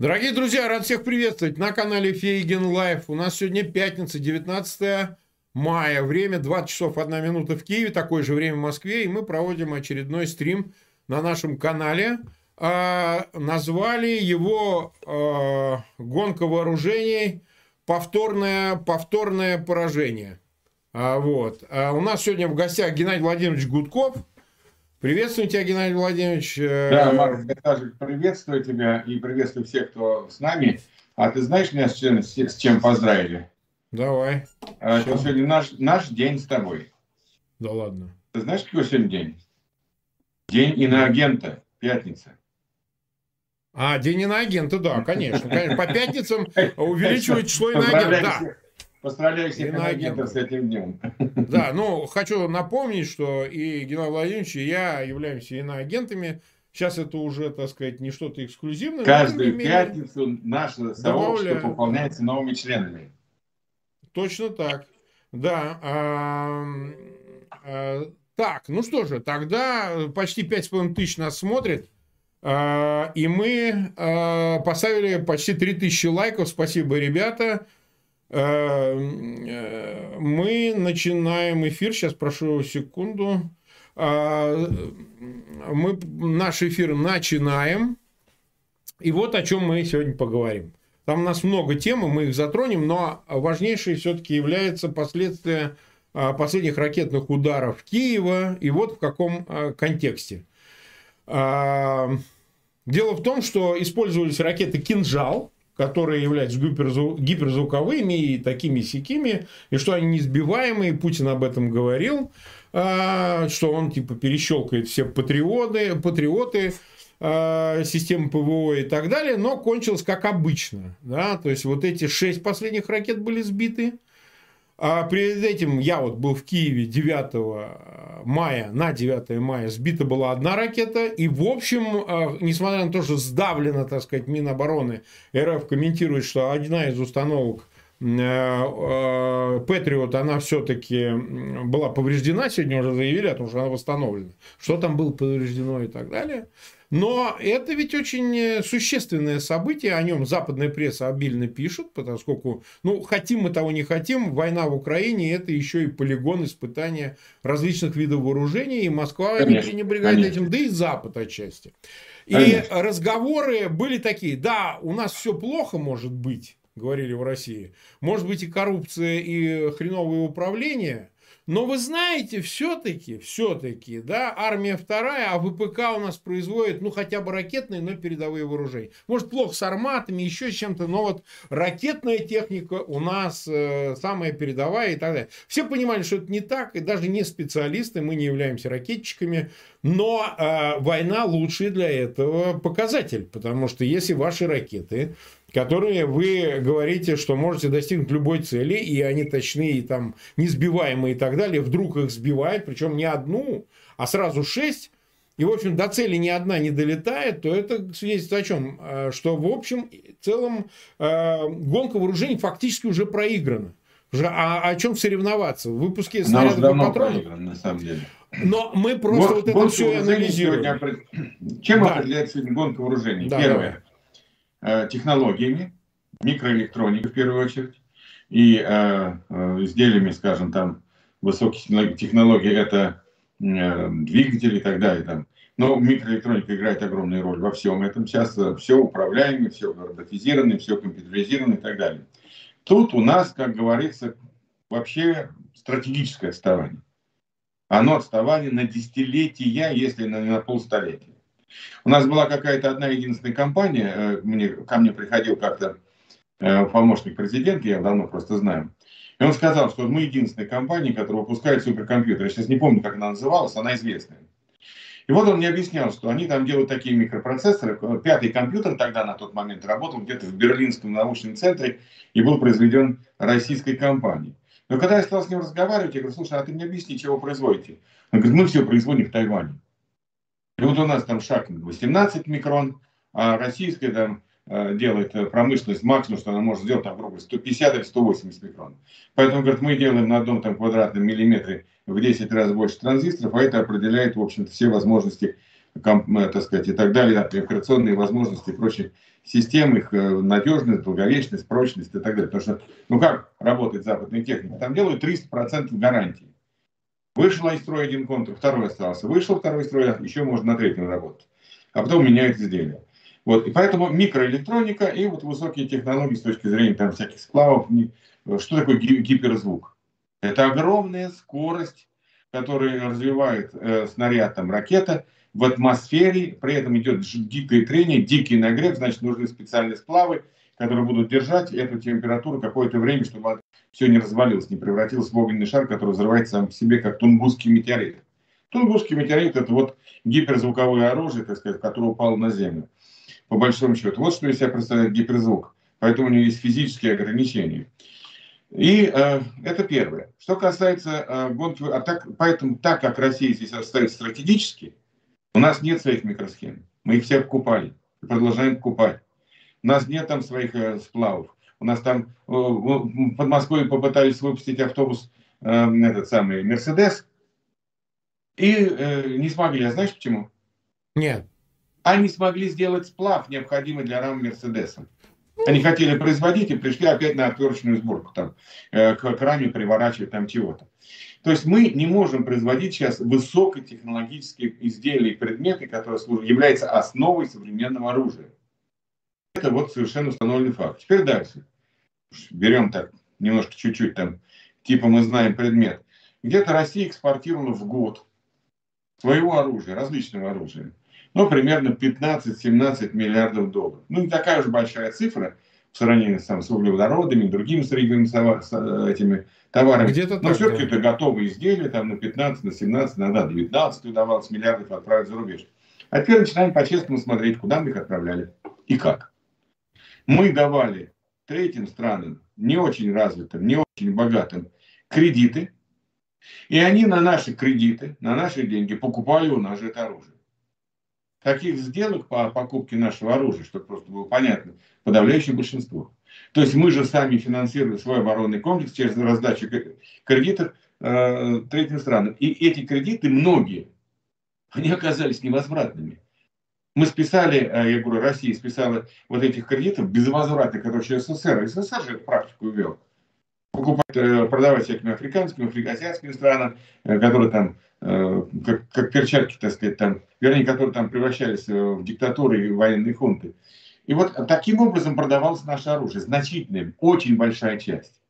Дорогие друзья, рад всех приветствовать на канале Фейгин Live. У нас сегодня пятница, 19 мая. Время 20 часов 1 минута в Киеве, такое же время в Москве. И мы проводим очередной стрим на нашем канале. А, назвали его а, «Гонка вооружений. Повторное, повторное поражение». А, вот. А у нас сегодня в гостях Геннадий Владимирович Гудков – Приветствую тебя, Геннадий Владимирович. Да, Марк, я также приветствую тебя и приветствую всех, кто с нами. А ты знаешь меня с чем, с чем поздравили? Давай. А, это сегодня наш, наш день с тобой. Да ладно. Ты знаешь, какой сегодня день? День иноагента, пятница. А, день иноагента, да, конечно. конечно. По пятницам увеличивает число иноагентов. Да. Поздравляю всех иноагентов с этим днем. Да, ну, хочу напомнить, что и Геннадий Владимирович, и я являемся иноагентами. Сейчас это уже, так сказать, не что-то эксклюзивное. Каждую пятницу наше сообщество пополняется новыми членами. Точно так. Да. А, а, так, ну что же, тогда почти 5,5 тысяч нас смотрит. А, и мы а, поставили почти 3000 лайков. Спасибо, ребята. Эм, э, мы начинаем эфир. Сейчас прошу секунду. А, мы наш эфир начинаем. И вот о чем мы сегодня поговорим. Там у нас много тем, мы их затронем, но важнейшей все-таки является последствия а, последних ракетных ударов Киева и вот в каком а, контексте. Дело в том, что использовались ракеты «Кинжал», которые являются гиперзвуковыми и такими сякими, и что они несбиваемые, Путин об этом говорил, а, что он типа перещелкает все патриоты, патриоты а, системы ПВО и так далее, но кончилось как обычно. Да? То есть, вот эти шесть последних ракет были сбиты, а перед этим я вот был в Киеве 9 мая, на 9 мая сбита была одна ракета. И, в общем, а, несмотря на то, что сдавлено, так сказать, Минобороны, РФ комментирует, что одна из установок э, э, Патриот, она все-таки была повреждена, сегодня уже заявили о том, что она восстановлена. Что там было повреждено и так далее. Но это ведь очень э, существенное событие, о нем западная пресса обильно пишет, поскольку, ну, хотим мы того не хотим, война в Украине – это еще и полигон испытания различных видов вооружений, и Москва конечно, не пренебрегает конечно. этим, да и Запад отчасти. И конечно. разговоры были такие, да, у нас все плохо может быть, говорили в России, может быть и коррупция, и хреновое управление – но вы знаете, все-таки, все-таки, да, армия вторая, а ВПК у нас производит, ну, хотя бы ракетные, но передовые вооружения. Может, плохо с арматами, еще с чем-то, но вот ракетная техника у нас э, самая передовая и так далее. Все понимали, что это не так, и даже не специалисты, мы не являемся ракетчиками, но э, война лучший для этого показатель, потому что если ваши ракеты которые вы говорите, что можете достигнуть любой цели, и они точные, и там несбиваемые и так далее, вдруг их сбивают, причем не одну, а сразу шесть, и, в общем, до цели ни одна не долетает, то это свидетельствует о чем? Э, что, в общем, в целом э, гонка вооружений фактически уже проиграна. Уже, а о чем соревноваться? В выпуске снарядов и патронов? Проигран, на самом деле. Но мы просто вот, вот это все анализируем. Сегодня... Чем да. определяется гонка вооружений? Да, Первое. Давай технологиями, микроэлектроникой в первую очередь, и э, э, изделиями, скажем, там, высоких технологий, это э, двигатели и так далее. Там. Но микроэлектроника играет огромную роль во всем этом. Сейчас э, все управляемое, все роботизировано, все компьютеризировано и так далее. Тут у нас, как говорится, вообще стратегическое отставание. Оно отставание на десятилетия, если не на полстолетия. У нас была какая-то одна единственная компания, э, мне, ко мне приходил как-то э, помощник президента, я давно просто знаю, и он сказал, что мы единственная компания, которая выпускает суперкомпьютер. Я сейчас не помню, как она называлась, она известная. И вот он мне объяснял, что они там делают такие микропроцессоры. Пятый компьютер тогда на тот момент работал где-то в Берлинском научном центре и был произведен российской компанией. Но когда я стал с ним разговаривать, я говорю, слушай, а ты мне объясни, чего вы производите? Он говорит, мы все производим в Тайване. И вот у нас там шаг 18 микрон, а российская там э, делает э, промышленность максимум, что она может сделать там, грубо 150 или 180 микрон. Поэтому, говорит, мы делаем на одном там квадратном миллиметре в 10 раз больше транзисторов, а это определяет, в общем-то, все возможности так сказать, и так далее, операционные возможности и прочие системы, их надежность, долговечность, прочность и так далее. Потому что, ну как работает западная техника? Там делают 300% гарантии. Вышел из строя один контур, второй остался. Вышел второй строй, еще можно на третьем работать. А потом меняют изделие. Вот. И поэтому микроэлектроника и вот высокие технологии с точки зрения там, всяких сплавов. Что такое гиперзвук? Это огромная скорость, которую развивает э, снаряд, там, ракета в атмосфере, при этом идет дикое трение, дикий нагрев, значит, нужны специальные сплавы, которые будут держать эту температуру какое-то время, чтобы все не развалилось, не превратилось в огненный шар, который взрывается сам по себе, как Тунгусский метеорит. Тунгусский метеорит – это вот гиперзвуковое оружие, так сказать, которое упало на Землю, по большому счету. Вот что из себя представляет гиперзвук. Поэтому у него есть физические ограничения. И э, это первое. Что касается э, гонки, а так, поэтому так как Россия здесь стоит стратегически, у нас нет своих микросхем. Мы их все покупали и продолжаем покупать. У нас нет там своих э, сплавов. У нас там э, под Москвой попытались выпустить автобус, э, этот самый Мерседес, и э, не смогли. А знаешь почему? Нет. Они смогли сделать сплав, необходимый для рам Мерседеса. Они хотели производить и пришли опять на отверточную сборку, там, к, к раме приворачивать там чего-то. То есть мы не можем производить сейчас высокотехнологические изделия и предметы, которые служат, являются основой современного оружия. Это вот совершенно установленный факт. Теперь дальше. Берем так, немножко чуть-чуть там, типа мы знаем предмет. Где-то Россия экспортировала в год своего оружия, различного оружия, ну, примерно 15-17 миллиардов долларов. Ну, не такая уж большая цифра в сравнении там, с углеводородами, другими сырьевыми этими товарами. Где-то Но все-таки да. это готовые изделия, там на 15, на 17, иногда 19 удавалось миллиардов отправить за рубеж. А теперь начинаем по-честному смотреть, куда мы их отправляли и как. Мы давали третьим странам, не очень развитым, не очень богатым, кредиты, и они на наши кредиты, на наши деньги покупали у нас же это оружие. Таких сделок по покупке нашего оружия, чтобы просто было понятно, подавляющее большинство. То есть мы же сами финансируем свой оборонный комплекс через раздачу кредитов э, третьим странам. И эти кредиты, многие, они оказались невозвратными. Мы списали, э, я говорю, Россия списала вот этих кредитов безвозвратных, которые через СССР. СССР же эту практику ввел. Покупать, э, продавать всяким африканским, азиатским странам, э, которые там, как, как перчатки, так сказать, там, вернее, которые там превращались в диктатуры и военные хунты. И вот таким образом продавалось наше оружие. Значительная, очень большая часть.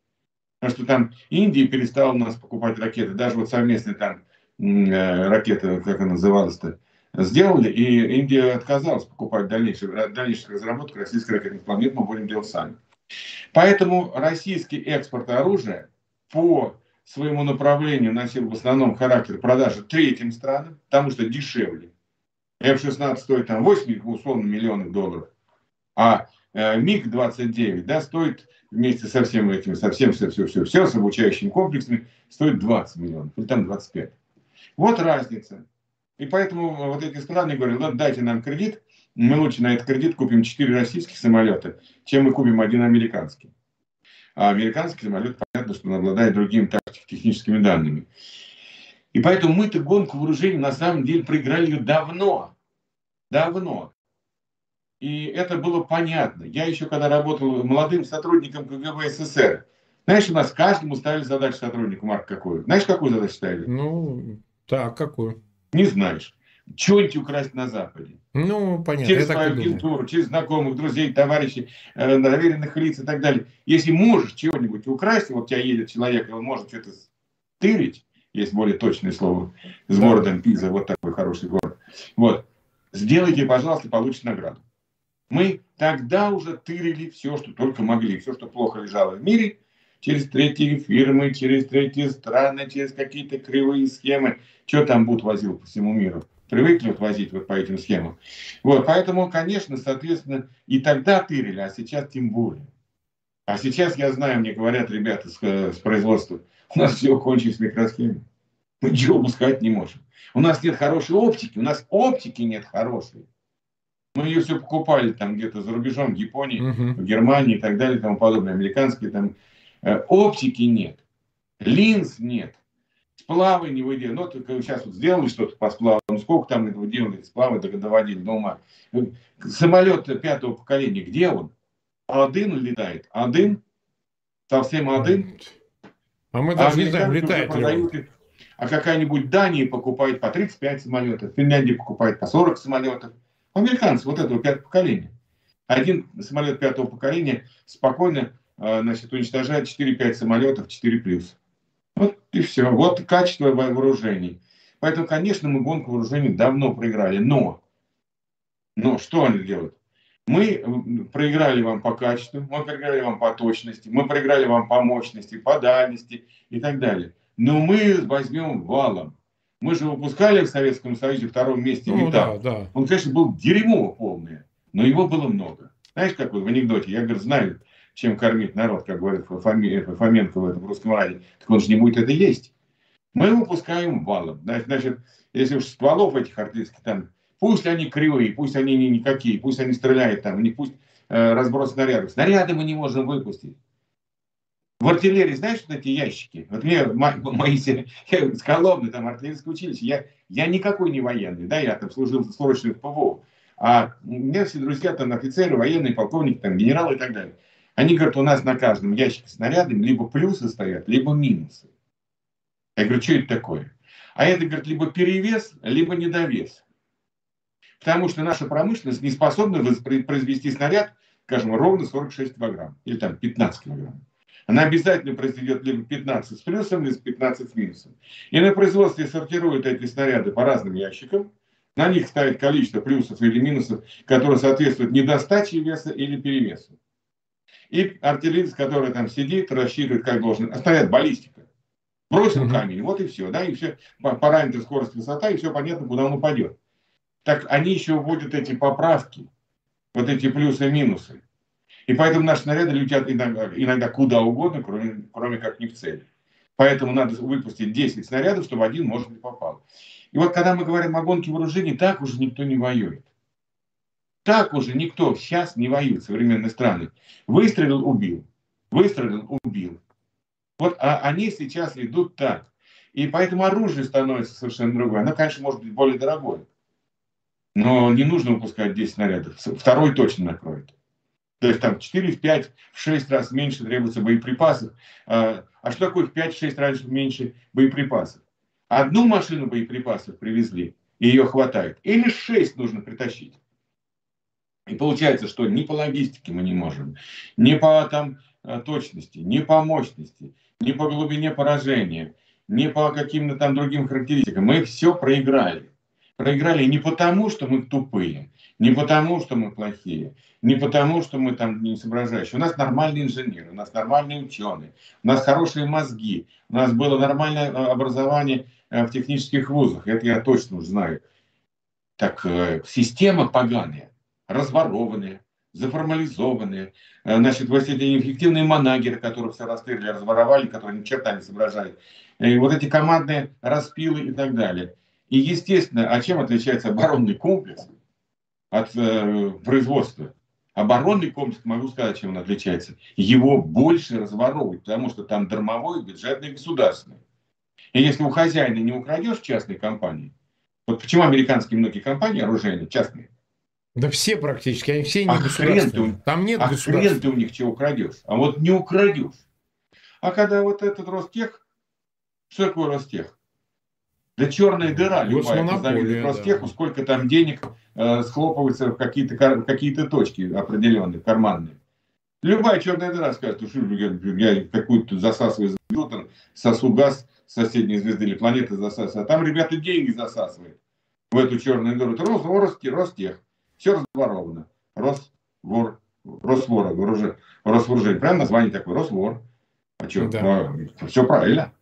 Потому что там Индия перестала у нас покупать ракеты. Даже вот совместные там ракеты, как она называлась-то, сделали, и Индия отказалась покупать дальнейшие, дальнейших разработок российской ракетных планет, мы будем делать сами. Поэтому российский экспорт оружия по своему направлению носил в основном характер продажи третьим странам, потому что дешевле. F-16 стоит там 8 условно миллионов долларов, а э, МиГ-29 да, стоит вместе со всем этим, со всем все, все, все, все, с обучающими комплексами, стоит 20 миллионов, или там 25. Вот разница. И поэтому вот эти страны говорят, ну, дайте нам кредит, мы лучше на этот кредит купим 4 российских самолета, чем мы купим один американский. А американский самолет, понятно, что он обладает другими техническими данными. И поэтому мы-то гонку вооружений на самом деле проиграли ее давно. Давно. И это было понятно. Я еще когда работал молодым сотрудником КГБ СССР, знаешь, у нас каждому ставили задачу сотруднику, Марк, какую? Знаешь, какую задачу ставили? Ну, так, какую? Не знаешь. Что-нибудь украсть на Западе. Ну, понятно. Через свою агентуру, через знакомых, друзей, товарищей, э, доверенных лиц и так далее. Если можешь чего-нибудь украсть, вот у тебя едет человек, и он может что-то стырить, есть более точное слово, с да. городом Пиза, вот такой хороший город. Вот. Сделайте, пожалуйста, получите награду. Мы тогда уже тырили все, что только могли, все, что плохо лежало в мире, через третьи фирмы, через третьи страны, через какие-то кривые схемы. Что там Буд возил по всему миру? Привыкли вот возить вот по этим схемам. Вот, поэтому, конечно, соответственно, и тогда тырили, а сейчас тем более. А сейчас, я знаю, мне говорят ребята с, с производства, у нас все кончилось микросхемы. Мы ничего пускать не можем. У нас нет хорошей оптики, у нас оптики нет хорошей. Мы ее все покупали там где-то за рубежом, в Японии, uh-huh. в Германии и так далее, и тому подобное, американские там Э, оптики нет, линз нет, Сплавы не выделили. Ну, сейчас вот сделали что-то по сплаву. Ну, сколько там этого делали, сплавы доводили до ума. Самолет пятого поколения, где он? Один летает. Один? Совсем один? А мы даже а не знаем, летает ли он. А какая-нибудь Дания покупает по 35 самолетов, Финляндия покупает по 40 самолетов. Американцы вот этого пятого поколения. Один самолет пятого поколения спокойно значит, уничтожает 4-5 самолетов 4+. Вот и все. Вот качество вооружений. Поэтому, конечно, мы гонку вооружений давно проиграли. Но, но что они делают? Мы проиграли вам по качеству, мы проиграли вам по точности, мы проиграли вам по мощности, по дальности и так далее. Но мы возьмем валом. Мы же выпускали в Советском Союзе втором месте ну, металл. Да, да. Он, конечно, был дерьмо полное, но его было много. Знаешь, как в анекдоте, я, говорю, знаю, чем кормить народ, как говорит Фоменко в этом русском раде, так он же не будет это есть. Мы выпускаем валом. Значит, если уж стволов этих артиллерийских там, пусть они кривые, пусть они не никакие, пусть они стреляют там, не пусть э, разброс снарядов. Снаряды мы не можем выпустить. В артиллерии, знаешь, вот эти ящики? Вот мне мои, с Коломны, там, артиллерийское училище, я, я никакой не военный, да, я там служил срочно в ПВО. А у меня все друзья там офицеры, военные, полковники, там, генералы и так далее. Они говорят, у нас на каждом ящике снарядами либо плюсы стоят, либо минусы. Я говорю, что это такое? А это, говорит, либо перевес, либо недовес. Потому что наша промышленность не способна произвести снаряд, скажем, ровно 46 килограмм. Или там 15 килограмм. Она обязательно произведет либо 15 с плюсом, либо 15 с минусом. И на производстве сортируют эти снаряды по разным ящикам. На них ставят количество плюсов или минусов, которые соответствуют недостаче веса или перевесу. И артиллерист, который там сидит, рассчитывает, как должен. А стоят баллистика. Бросил камень, вот и все. Да, и все, параметры скорость, высота, и все понятно, куда он упадет. Так они еще вводят эти поправки, вот эти плюсы и минусы. И поэтому наши снаряды летят иногда, иногда куда угодно, кроме, кроме как не в цель. Поэтому надо выпустить 10 снарядов, чтобы один, может быть, попал. И вот когда мы говорим о гонке вооружений, так уже никто не воюет. Так уже никто сейчас не воюет, современные страны. Выстрелил, убил. Выстрелил, убил. Вот а они сейчас идут так. И поэтому оружие становится совершенно другое. Оно, конечно, может быть более дорогое. Но не нужно выпускать 10 снарядов. Второй точно накроет. То есть там 4, в 5, в 6 раз меньше требуется боеприпасов. А, а что такое в 5-6 раз меньше боеприпасов? Одну машину боеприпасов привезли, и ее хватает. Или 6 нужно притащить. И получается, что ни по логистике мы не можем, ни по там, э, точности, ни по мощности, ни по глубине поражения, ни по каким-то там другим характеристикам. Мы все проиграли. Проиграли не потому, что мы тупые, не потому, что мы плохие, не потому, что мы там не соображающие. У нас нормальные инженеры, у нас нормальные ученые, у нас хорошие мозги, у нас было нормальное э, образование э, в технических вузах. Это я точно уже знаю. Так система поганая разворованные, заформализованные. Э, значит, вот эти неэффективные манагеры, которых все расстреляли, разворовали, которые ни черта не соображают. И вот эти командные распилы и так далее. И, естественно, а чем отличается оборонный комплекс от э, производства? Оборонный комплекс, могу сказать, чем он отличается. Его больше разворовывают, потому что там дармовой, бюджетный, государственный. И если у хозяина не украдешь частной компании, вот почему американские многие компании оружейные, частные, да все практически, они все не а государственные. Там нет а хрен ты у них чего украдешь. А вот не украдешь. А когда вот этот Ростех, что такое Ростех? Да черная дыра, любая, ты Ростеху, да. сколько там денег э, схлопывается в какие-то какие точки определенные, карманные. Любая черная дыра скажет, что я, я какую-то засасываю звезду, сосу газ соседней звезды или планеты засасываю. А там ребята деньги засасывают в эту черную дыру. Это Ростех. Все разворовано. Росвор, Росвор, вооружение, Росвооружение. Прям название такое, Росвор. А что, да. ну, все правильно.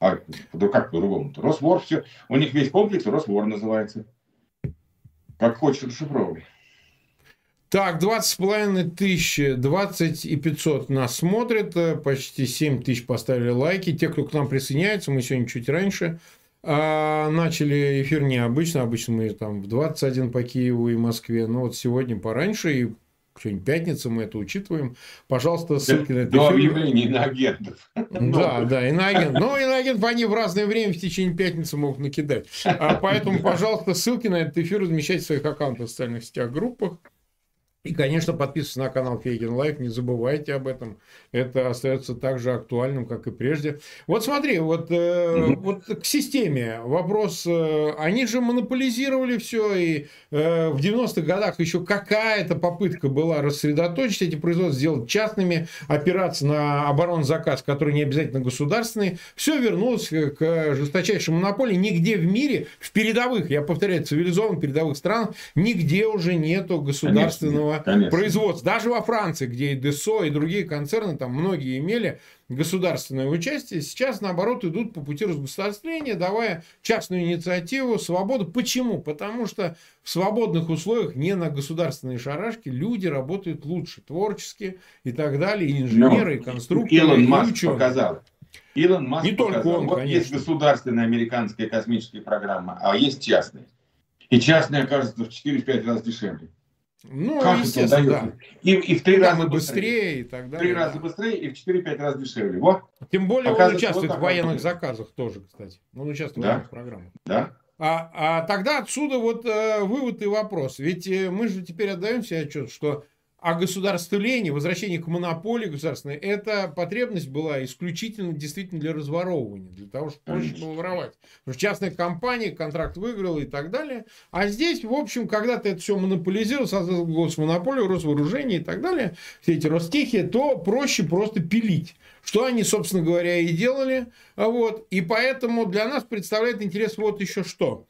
А да как по-другому-то? Росвор, все. У них весь комплекс Росвор называется. Как хочешь, расшифровывай. Так, 20,5 тысяч, 20 и 500 нас смотрят, э, почти 7 тысяч поставили лайки. Те, кто к нам присоединяется, мы сегодня чуть раньше а начали эфир необычно. Обычно мы там в 21 по Киеву и Москве. Но вот сегодня пораньше. И Сегодня пятница, мы это учитываем. Пожалуйста, ссылки на это До объявления иноагентов. Да, да, иноагент. Но иноагентов они в разное время в течение пятницы могут накидать. А поэтому, пожалуйста, ссылки на этот эфир размещайте в своих аккаунтах в социальных сетях, группах. И, конечно, подписывайтесь на канал Фейгин Live, не забывайте об этом. Это остается так же актуальным, как и прежде. Вот смотри, вот, э, вот к системе вопрос. Э, они же монополизировали все, и э, в 90-х годах еще какая-то попытка была рассредоточить эти производства, сделать частными, опираться на оборонзаказ, который не обязательно государственный. Все вернулось к жесточайшей монополии. Нигде в мире, в передовых, я повторяю, цивилизованных передовых странах, нигде уже нету государственного Конечно. производства. Даже во Франции, где и Десо, и другие концерны, там многие имели государственное участие, сейчас, наоборот, идут по пути разгосударствления, давая частную инициативу, свободу. Почему? Потому что в свободных условиях, не на государственные шарашки, люди работают лучше, творчески и так далее, и инженеры, Но и конструкторы, Илон Маск ученые. показал. Илон Маск не показал. только он, вот конечно. есть государственная американская космическая программа, а есть частная. И частная, кажется, в 4-5 раз дешевле. Ну, как естественно, да. И, и в три да, раза быстрее. быстрее и так далее. В три раза быстрее и в 4-5 раз дешевле. Во. Тем более он участвует вот в военных заказах тоже, кстати. Он участвует да? в военных программах. Да. А, а тогда отсюда вот э, вывод и вопрос. Ведь э, мы же теперь отдаем себе отчет, что а государствление, возвращение к монополии государственной, эта потребность была исключительно действительно для разворовывания, для того, чтобы проще было воровать. Потому что частная компания контракт выиграла и так далее. А здесь, в общем, когда-то это все монополизировал, создал госмонополию, Росвооружение и так далее, все эти Ростехи, то проще просто пилить. Что они, собственно говоря, и делали. Вот. И поэтому для нас представляет интерес вот еще что.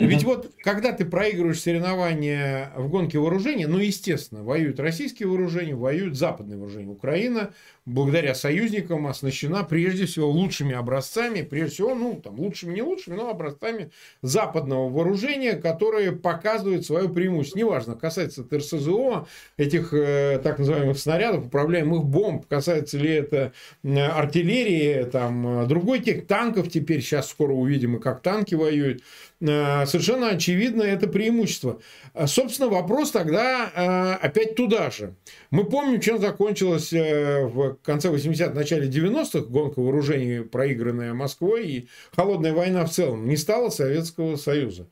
Ведь вот, когда ты проигрываешь соревнования в гонке вооружений, ну, естественно, воюют российские вооружения, воюют западные вооружения. Украина, благодаря союзникам, оснащена прежде всего лучшими образцами, прежде всего, ну, там, лучшими, не лучшими, но образцами западного вооружения, которые показывают свое преимущество. Неважно, касается это РСЗО, этих э, так называемых снарядов, управляемых бомб, касается ли это э, артиллерии, там, другой тех танков теперь, сейчас скоро увидим, и как танки воюют. Э, совершенно очевидно это преимущество. А, собственно, вопрос тогда э, опять туда же. Мы помним, чем закончилась э, в конце 80-х, начале 90-х гонка вооружений, проигранная Москвой, и холодная война в целом. Не стало Советского Союза.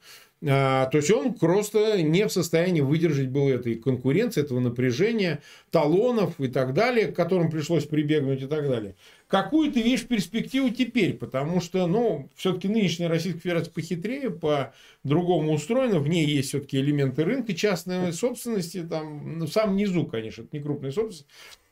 А, то есть он просто не в состоянии выдержать был этой конкуренции, этого напряжения, талонов и так далее, к которым пришлось прибегнуть и так далее. Какую ты видишь перспективу теперь? Потому что, ну, все-таки нынешняя Российская Федерация похитрее, по-другому устроена. В ней есть все-таки элементы рынка частной собственности, там, ну, в самом низу, конечно, это не крупная собственность.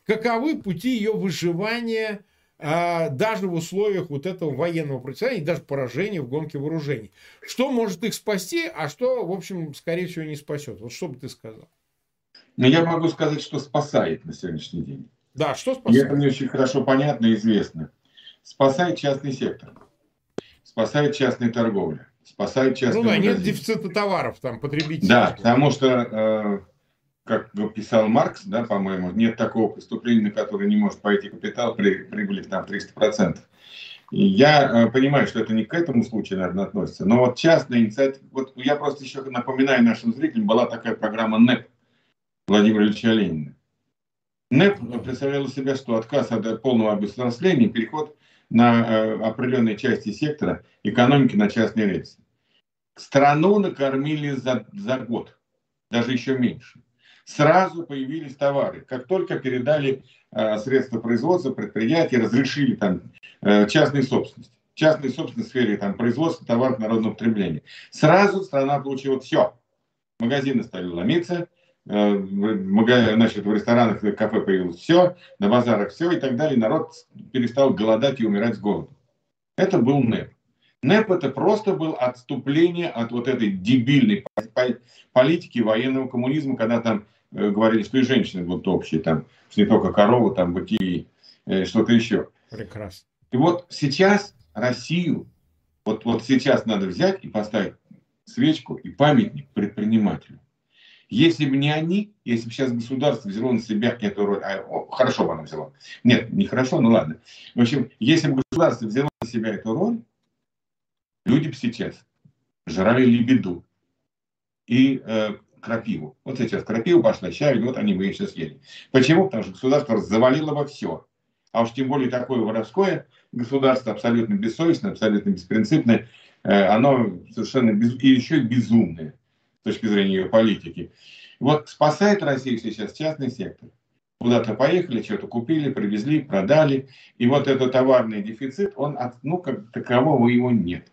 Каковы пути ее выживания – а, даже в условиях вот этого военного противостояния, даже поражения в гонке вооружений. Что может их спасти, а что, в общем, скорее всего, не спасет? Вот что бы ты сказал? Ну, я могу сказать, что спасает на сегодняшний день. Да, что спасает? это мне очень хорошо понятно и известно. Спасает частный сектор. Спасает частная торговля. Спасает частный Ну да, магазин. нет дефицита товаров там, потребителей. Да, потому что э, как писал Маркс, да, по-моему, нет такого преступления, на которое не может пойти капитал при прибыли там 300%. И я э, понимаю, что это не к этому случаю, наверное, относится, но вот частная инициатива, вот я просто еще напоминаю нашим зрителям, была такая программа НЭП Владимира Ильича Ленина. НЭП представлял себя, что отказ от полного обесславления, переход на э, определенные части сектора экономики на частные рельсы. Страну накормили за, за год, даже еще меньше сразу появились товары. Как только передали э, средства производства, предприятия, разрешили там э, частные собственности. Частные собственности в сфере там, производства товаров народного потребления. Сразу страна получила все. Магазины стали ломиться, э, в, значит, в ресторанах и кафе появилось все, на базарах все и так далее. Народ перестал голодать и умирать с голоду. Это был НЭП. НЭП это просто был отступление от вот этой дебильной политики военного коммунизма, когда там говорили, что и женщины будут общие, там, что не только коровы, там, быки, э, что-то еще. Прекрасно. И вот сейчас Россию, вот, вот сейчас надо взять и поставить свечку и памятник предпринимателю. Если бы не они, если бы сейчас государство взяло на себя эту роль, а, о, хорошо бы оно взяло. Нет, не хорошо, ну ладно. В общем, если бы государство взяло на себя эту роль, люди бы сейчас жрали лебеду. И э, крапиву. Вот сейчас крапива пошла, щавель, вот они бы ее сейчас съели. Почему? Потому что государство завалило бы все. А уж тем более такое воровское государство, абсолютно бессовестное, абсолютно беспринципное, э, оно совершенно без... и еще безумное с точки зрения ее политики. Вот спасает Россию сейчас частный сектор. Куда-то поехали, что-то купили, привезли, продали. И вот этот товарный дефицит, он, ну, как такового его нет.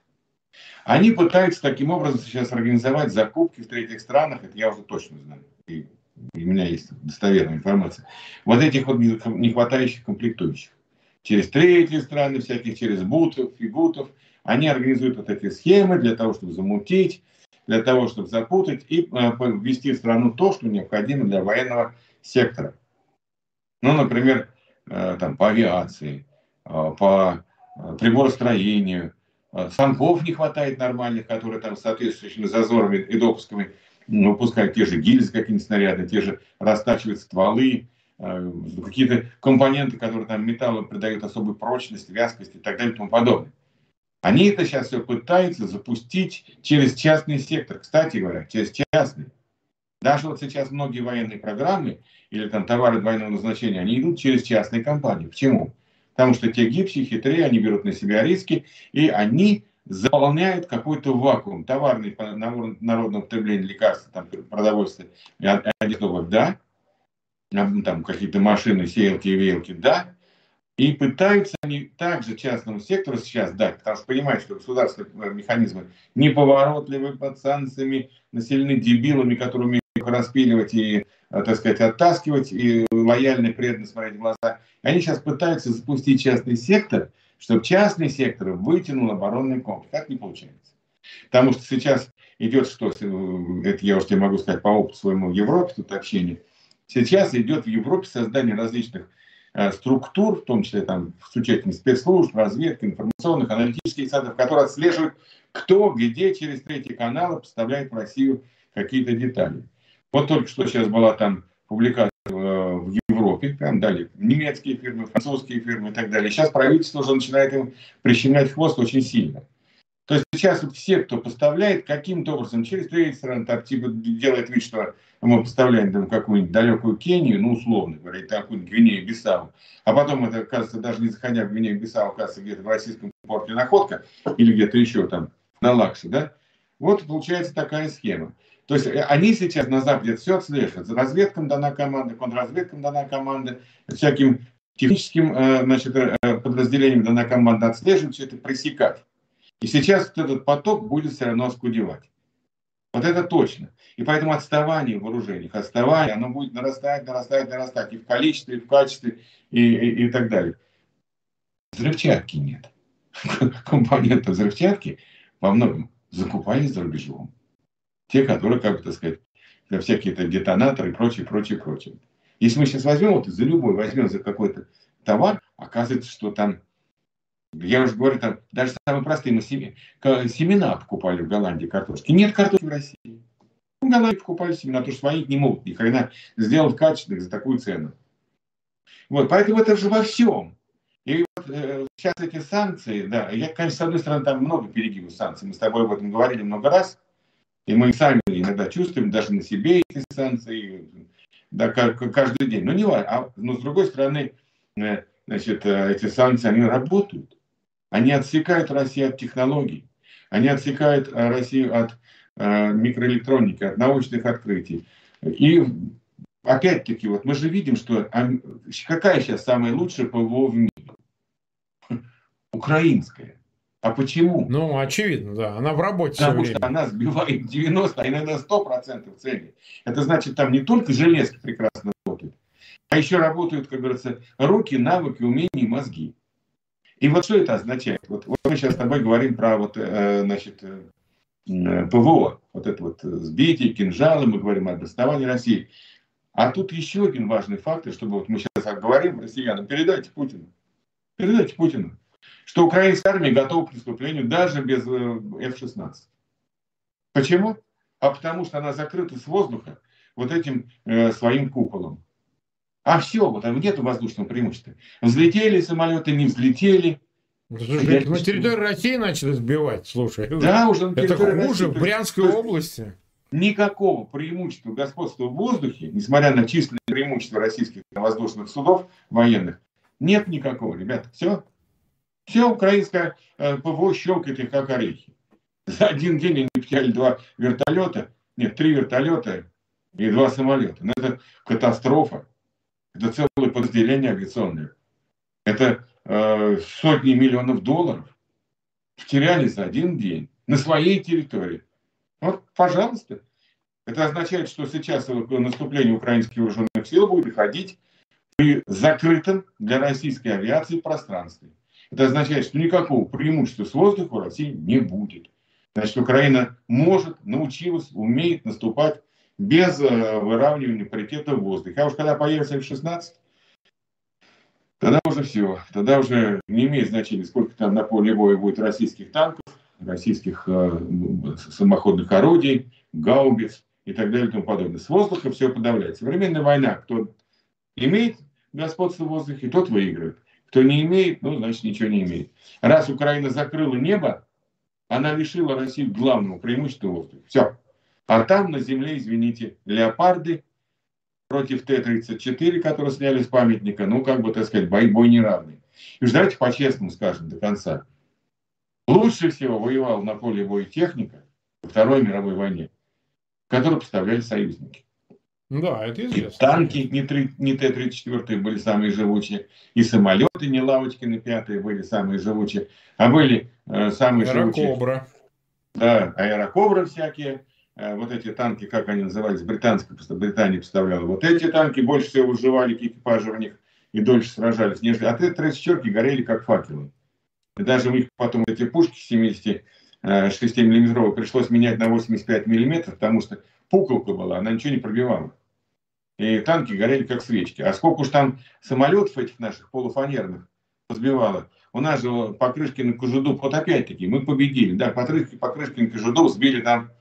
Они пытаются таким образом сейчас организовать закупки в третьих странах, это я уже точно знаю, и у меня есть достоверная информация, вот этих вот не хватающих комплектующих. Через третьи страны всяких, через бутов, фигутов, они организуют вот эти схемы для того, чтобы замутить, для того, чтобы запутать и э, ввести в страну то, что необходимо для военного сектора. Ну, например, э, там, по авиации, э, по приборостроению, станков не хватает нормальных, которые там с соответствующими зазорами и допусками выпускают те же гильзы, какие-нибудь снаряды, те же растачивают стволы, какие-то компоненты, которые там металлу придают особую прочность, вязкость и так далее и тому подобное. Они это сейчас все пытаются запустить через частный сектор. Кстати говоря, через частный. Даже вот сейчас многие военные программы или там товары двойного назначения, они идут через частные компании. Почему? Потому что те гибче, хитрее, они берут на себя риски, и они заполняют какой-то вакуум. Товарный по народного потребления лекарства, там, продовольствия, одежды, да, там какие-то машины, сеялки и веялки, да, и пытаются они также частному сектору сейчас дать, потому что понимают, что государственные механизмы неповоротливы под санкциями, населены дебилами, которые умеют распиливать и, э, так сказать, оттаскивать, и лояльно и преданно смотреть в глаза. Они сейчас пытаются запустить частный сектор, чтобы частный сектор вытянул оборонный комплекс. Как не получается. Потому что сейчас идет что, э, это я уж тебе могу сказать по опыту своему в Европе, тут общение, сейчас идет в Европе создание различных Э, структур, в том числе там, с учетом спецслужб, разведки, информационных, аналитических центров, которые отслеживают, кто где через третьи каналы поставляет в Россию какие-то детали. Вот только что сейчас была там публикация э, в Европе, там дали немецкие фирмы, французские фирмы и так далее. Сейчас правительство уже начинает им прищемлять хвост очень сильно. То есть сейчас вот все, кто поставляет, каким-то образом через страны, так, типа делает вид, что мы поставляем там какую-нибудь далекую Кению, ну, условно говоря, какую-нибудь Гвинею Бисау, а потом это, кажется, даже не заходя в Гвинею Бисау, оказывается где-то в российском порте находка или где-то еще там на Лакше, да? Вот получается такая схема. То есть э, они сейчас на Западе все отслеживают. За разведкам дана команда, контрразведкам дана команда, всяким техническим э, значит, э, подразделениям дана команда отслеживать, все это пресекать. И сейчас вот этот поток будет все равно оскудевать. Вот это точно. И поэтому отставание в вооружениях, отставание, оно будет нарастать, нарастать, нарастать и в количестве, и в качестве, и, и, и так далее. Взрывчатки нет. Компоненты взрывчатки во многом закупались за рубежом. Те, которые, как бы, так сказать, всякие это детонаторы и прочее, прочее, прочее. Если мы сейчас возьмем, вот за любой возьмем за какой-то товар, оказывается, что там я уже говорю, там, даже самые простые мы семена покупали в Голландии картошки. Нет картошки в России. В Голландии покупали семена, потому что свои не могут ни хрена сделать качественных за такую цену. Вот, поэтому это же во всем. И вот э, сейчас эти санкции, да, я, конечно, с одной стороны, там много перегибов санкций. Мы с тобой об этом говорили много раз. И мы сами иногда чувствуем даже на себе эти санкции, да, каждый день. Но не важно. А, но с другой стороны, э, значит, э, эти санкции, они работают. Они отсекают Россию от технологий, они отсекают э, Россию от микроэлектроники, от научных открытий. И опять-таки, вот мы же видим, что какая сейчас самая лучшая ПВО в мире? Украинская. А почему? Ну, очевидно, да. Она в работе Потому что она сбивает 90, а иногда 100% целей. Это значит, там не только железки прекрасно работают, а еще работают, как говорится, руки, навыки, умения, мозги. И вот что это означает? Вот, вот мы сейчас с тобой говорим про вот, э, значит, э, ПВО, вот это вот сбитие, кинжалы, мы говорим о доставании России. А тут еще один важный фактор, чтобы вот мы сейчас говорим россиянам, передайте Путину, передайте Путину, что украинская армия готова к преступлению даже без э, F-16. Почему? А потому что она закрыта с воздуха вот этим э, своим куполом. А все, вот там нет воздушного преимущества. Взлетели самолеты, не взлетели. Слушай, на территории России начали сбивать, слушай. Да, уже на Это хуже России. в Брянской есть, области. никакого преимущества господства в воздухе, несмотря на численное преимущество российских воздушных судов военных, нет никакого, ребят. Все. Все украинское э, ПВО щелкает их как орехи. За один день они потеряли два вертолета, нет, три вертолета и два самолета. Но ну, это катастрофа. Это целое подразделение авиационное. Это э, сотни миллионов долларов. Потеряли за один день на своей территории. Вот, пожалуйста. Это означает, что сейчас наступление украинских вооруженных сил будет проходить при закрытом для российской авиации пространстве. Это означает, что никакого преимущества с воздуха у России не будет. Значит, Украина может, научилась, умеет наступать без э, выравнивания паритета в воздухе. А уж когда появится F-16, тогда уже все. Тогда уже не имеет значения, сколько там на поле боя будет российских танков, российских э, самоходных орудий, гаубиц и так далее и тому подобное. С воздуха все подавляется. Современная война, кто имеет господство в воздухе, тот выигрывает. Кто не имеет, ну, значит, ничего не имеет. Раз Украина закрыла небо, она лишила Россию главного преимущества воздуха. Все. А там на земле, извините, леопарды против Т-34, которые сняли с памятника, ну, как бы, так сказать, бой, бой неравный. И уж давайте по-честному скажем до конца. Лучше всего воевал на поле боя техника во Второй мировой войне, которую поставляли союзники. Да, это известно. И танки не, не Т-34 были самые живучие, и самолеты не Лавочкины пятые были самые живучие, а были э, самые живучие. Аэрокобра. Да, аэрокобра всякие. Э, вот эти танки, как они назывались, британская, Британия поставляла. Вот эти танки больше всего выживали, экипажи в них, и дольше сражались. Нежели... А Т-34 горели как факелы. И даже у них потом эти пушки 76 миллиметровые пришлось менять на 85 миллиметров, потому что пуколка была, она ничего не пробивала. И танки горели как свечки. А сколько уж там самолетов этих наших полуфанерных сбивало. У нас же Покрышкин и Кожедуб, вот опять-таки, мы победили. Да, Покрышкин, Покрышкин и Кожедуб сбили там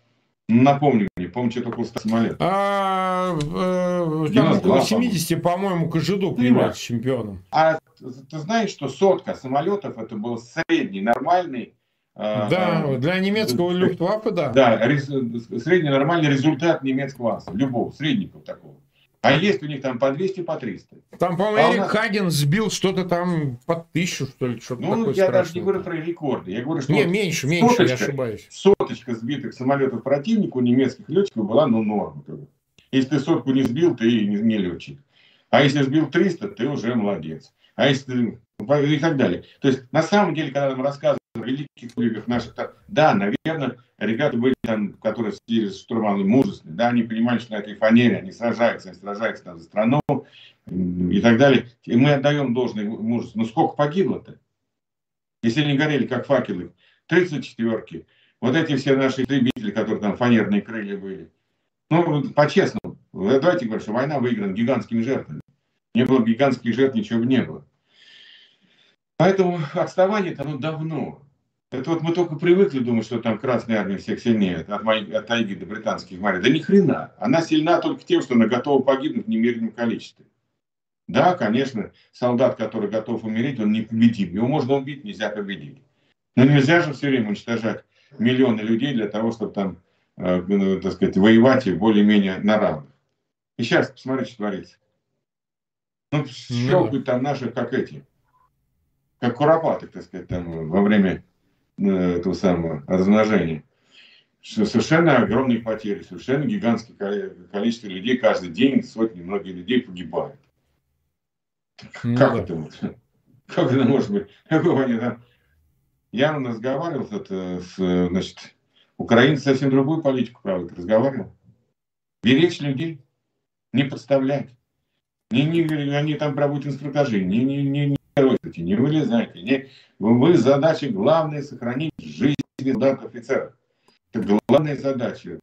Напомню мне, помню, что такое самолет. А, э, там около 70, по-моему, Кожедуб является чемпионом. А ты знаешь, что сотка самолетов это был средний, нормальный а, да, а, для немецкого люфтваффе, да. Да, средний нормальный результат немецкого аса, любого, среднего такого. А есть у них там по 200, по 300. Там, по-моему, а Эрик нас... Хаген сбил что-то там по тысячу, что ли, что-то Ну, я даже не говорю про рекорды. Я говорю, что не, меньше, меньше, соточка, я ошибаюсь. Соточка сбитых самолетов противника у немецких летчиков была, ну, норма. Если ты сотку не сбил, ты не, не летчик. А если сбил 300, ты уже молодец. А если и так далее. То есть, на самом деле, когда нам рассказывают великих подвигах наших. Да, наверное, ребята были там, которые сидели с штурманом мужественные, да, они понимали, что на этой фанере они сражаются, они сражаются там за страну и так далее. И мы отдаем должное мужество. Но сколько погибло-то? Если они горели, как факелы, 34-ки, вот эти все наши истребители, которые там фанерные крылья были. Ну, по-честному, давайте говорить, что война выиграна гигантскими жертвами. Не было гигантских жертв, ничего бы не было. Поэтому отставание-то оно давно. Это вот мы только привыкли думать, что там Красная Армия всех сильнее от, от тайги до британских морей. Да ни хрена. Она сильна только тем, что она готова погибнуть в немеренном количестве. Да, конечно, солдат, который готов умереть, он непобедим. Его можно убить, нельзя победить. Но нельзя же все время уничтожать миллионы людей для того, чтобы там, э, ну, так сказать, воевать и более-менее на равных. И сейчас посмотрите, что творится. Ну, щелкают ну там наши, как эти, как куропаты, так сказать, там во время этого самого размножения. Совершенно огромные потери, совершенно гигантское количество людей каждый день, сотни, многие людей погибают. Ну, как да. это вот? Как это может быть? Какого они там? Я разговаривал это с, значит, украинцы совсем другую политику проводят, разговаривал. Беречь людей, не подставлять. Не, не, они там проводят инструктажи, не, не, не, короче, не вылезайте. Не, вы задача главная сохранить жизнь солдат офицеров. Это главная задача.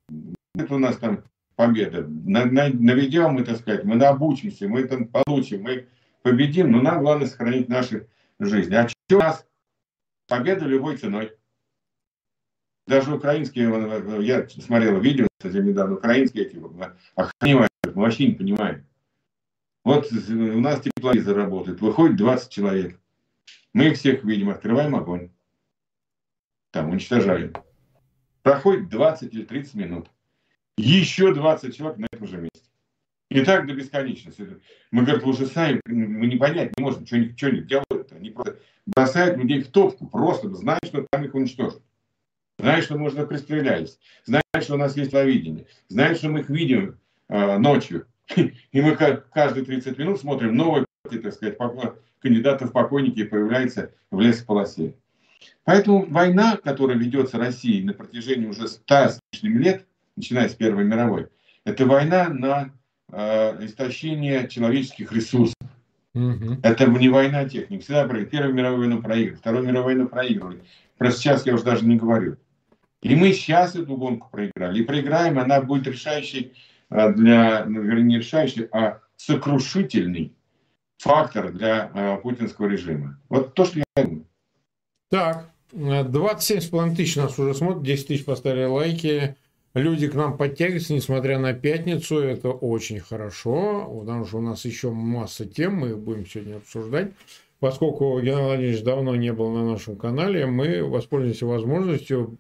Это у нас там победа. На, наведем мы, так сказать, мы обучимся, мы там получим, мы победим, но нам главное сохранить наши жизни. А что у нас? Победа любой ценой. Даже украинские, я смотрел видео, кстати, недавно, украинские эти охранивают, мы вообще не понимаем. Вот у нас тепловизор работает, выходит 20 человек. Мы их всех видим, открываем огонь. Там уничтожаем. Проходит 20 или 30 минут. еще 20 человек на этом же месте. И так до бесконечности. Мы, говорят, уже сами, мы не понять не можем, что они, что они делают. Они просто бросают людей в топку, просто зная, что там их уничтожат. Знают, что мы уже пристрелялись. Знают, что у нас есть ловидение. Знают, что мы их видим э, ночью. И мы каждые 30 минут смотрим новые, так сказать, кандидаты в покойники появляются в лесополосе. Поэтому война, которая ведется Россией на протяжении уже 100 с лишним лет, начиная с Первой мировой, это война на э, истощение человеческих ресурсов. Угу. Это не война техник. Всегда проигрывали. Первую мировую войну проигрывали, Вторую мировую войну проигрывали. Про сейчас я уже даже не говорю. И мы сейчас эту гонку проиграли. И проиграем, она будет решающей для, ну, вернее, не решающий, а сокрушительный фактор для э, путинского режима. Вот то, что я думаю. Так, 27,5 тысяч нас уже смотрят, 10 тысяч поставили лайки. Люди к нам подтягиваются, несмотря на пятницу. Это очень хорошо, потому что у нас еще масса тем, мы их будем сегодня обсуждать. Поскольку Геннадий Владимирович давно не был на нашем канале, мы воспользуемся возможностью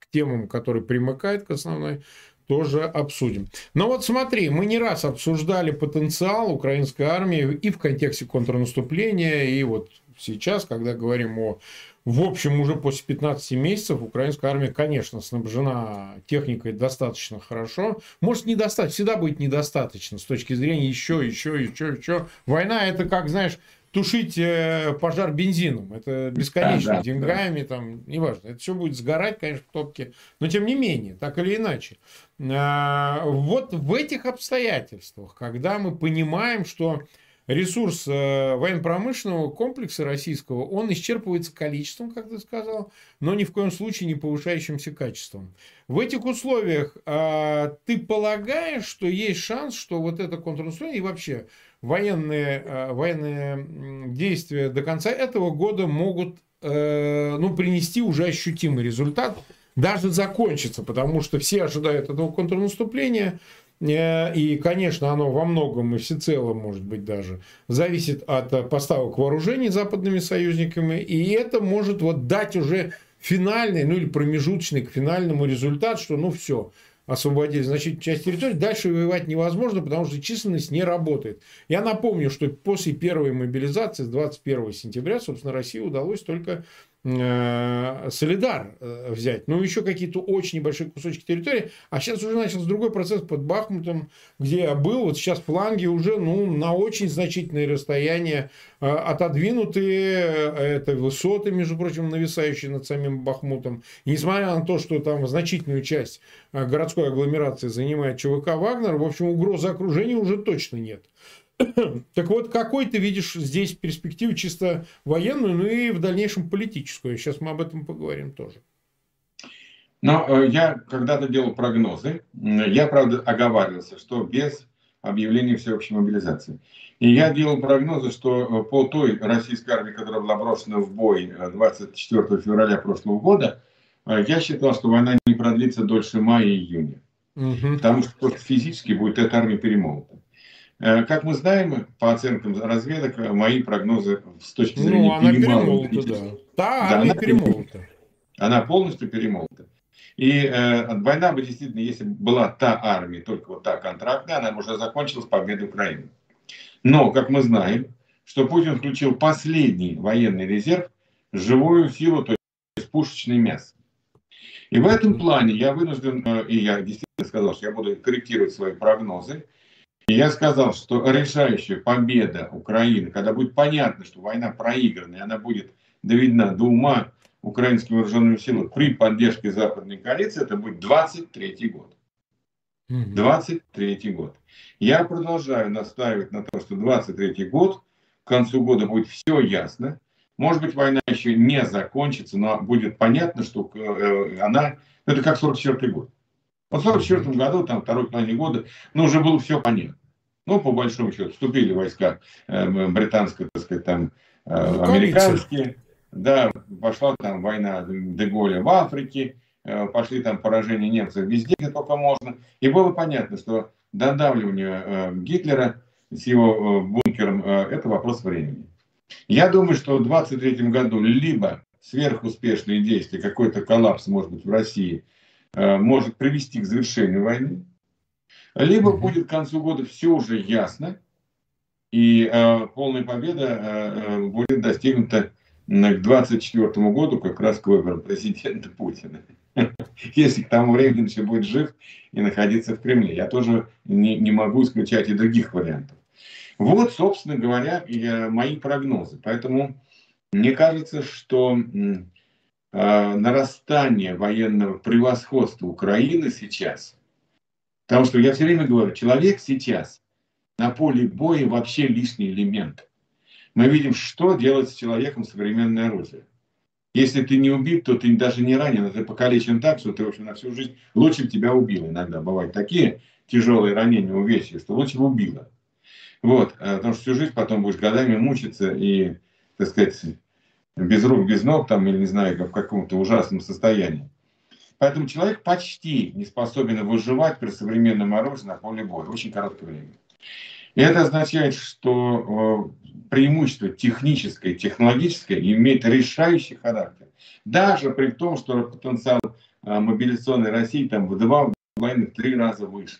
к темам, которые примыкают к основной, тоже обсудим. Но вот смотри, мы не раз обсуждали потенциал украинской армии и в контексте контрнаступления, и вот сейчас, когда говорим о в общем, уже после 15 месяцев украинская армия, конечно, снабжена техникой достаточно хорошо. Может, недостаточно, всегда будет недостаточно с точки зрения еще, еще, еще, еще. Война это как, знаешь, тушить э, пожар бензином. Это бесконечно да, да, деньгами, да. там, неважно. Это все будет сгорать, конечно, в топке. Но тем не менее, так или иначе. А, вот в этих обстоятельствах, когда мы понимаем, что ресурс э, военно-промышленного комплекса российского, он исчерпывается количеством, как ты сказал, но ни в коем случае не повышающимся качеством. В этих условиях а, ты полагаешь, что есть шанс, что вот это контрнаступление и вообще военные, а, военные действия до конца этого года могут э, ну, принести уже ощутимый результат, даже закончиться, потому что все ожидают этого контрнаступления, Э, и, конечно, оно во многом и всецело, может быть, даже зависит от э, поставок вооружений западными союзниками. И это может вот дать уже финальный, ну или промежуточный к финальному результат, что ну все, освободили значительную часть территории, дальше воевать невозможно, потому что численность не работает. Я напомню, что после первой мобилизации с 21 сентября, собственно, России удалось только Солидар э, взять, ну, еще какие-то очень небольшие кусочки территории. А сейчас уже начался другой процесс под Бахмутом, где я был. Вот сейчас фланги уже ну, на очень значительное расстояние э, отодвинуты. Это высоты, между прочим, нависающие над самим Бахмутом. И несмотря на то, что там значительную часть городской агломерации занимает ЧВК «Вагнер», в общем, угрозы окружения уже точно нет. Так вот, какой ты видишь здесь перспективу чисто военную, ну и в дальнейшем политическую? Сейчас мы об этом поговорим тоже. Но э, я когда-то делал прогнозы. Я, правда, оговаривался, что без объявления всеобщей мобилизации. И я делал прогнозы, что э, по той российской армии, которая была брошена в бой 24 э, февраля прошлого года, я считал, что война не продлится дольше мая и июня. Угу. Потому что просто физически будет эта армия перемолота. Э, как мы знаем, по оценкам разведок, э, мои прогнозы с точки ну, зрения... Ну, она перемолота, да. Да, да она перемолота. Она полностью перемолота. И э, война бы действительно, если была та армия, только вот та контрактная, она уже закончилась победой Украины. Но, как мы знаем, что Путин включил последний военный резерв, живую силу, то есть пушечное мясо. И в этом плане я вынужден, э, и я действительно сказал, что я буду корректировать свои прогнозы, я сказал, что решающая победа Украины, когда будет понятно, что война проиграна, и она будет доведена до ума украинским вооруженным силам при поддержке западной коалиции, это будет 23 год. 23 год. Я продолжаю настаивать на том, что 23 год, к концу года будет все ясно. Может быть, война еще не закончится, но будет понятно, что э, она... Это как 44 год. В 1944 году, там, второй половине года, ну, уже было все понятно. Ну, по большому счету, вступили войска э, британские, так сказать, там, э, американские. Да, пошла там война Деголя в Африке, э, пошли там поражения немцев везде, где только можно. И было понятно, что додавливание э, Гитлера с его э, бункером э, – это вопрос времени. Я думаю, что в 23 году либо сверхуспешные действия, какой-то коллапс, может быть, в России – может привести к завершению войны, либо будет к концу года все уже ясно, и э, полная победа э, э будет достигнута к 2024 году, как раз к выборам президента Путина. Если к тому времени он еще будет жив и находиться в Кремле. Я тоже не, не могу исключать и других вариантов. Вот, собственно говоря, э, мои прогнозы. Поэтому мне кажется, что э, нарастание военного превосходства Украины сейчас, потому что я все время говорю, человек сейчас на поле боя вообще лишний элемент. Мы видим, что делает с человеком современное оружие. Если ты не убит, то ты даже не ранен, а ты покалечен так, что ты, в общем, на всю жизнь лучше тебя убило. Иногда бывают такие тяжелые ранения, увечья, что лучше бы убило. Вот, э, потому что всю жизнь потом будешь годами мучиться и, так сказать, без рук, без ног, там, или не знаю, в каком-то ужасном состоянии. Поэтому человек почти не способен выживать при современном оружии на поле боя. Очень короткое время. И это означает, что э, преимущество техническое, технологическое имеет решающий характер. Даже при том, что потенциал э, мобилизационной России там в два, в три раза выше.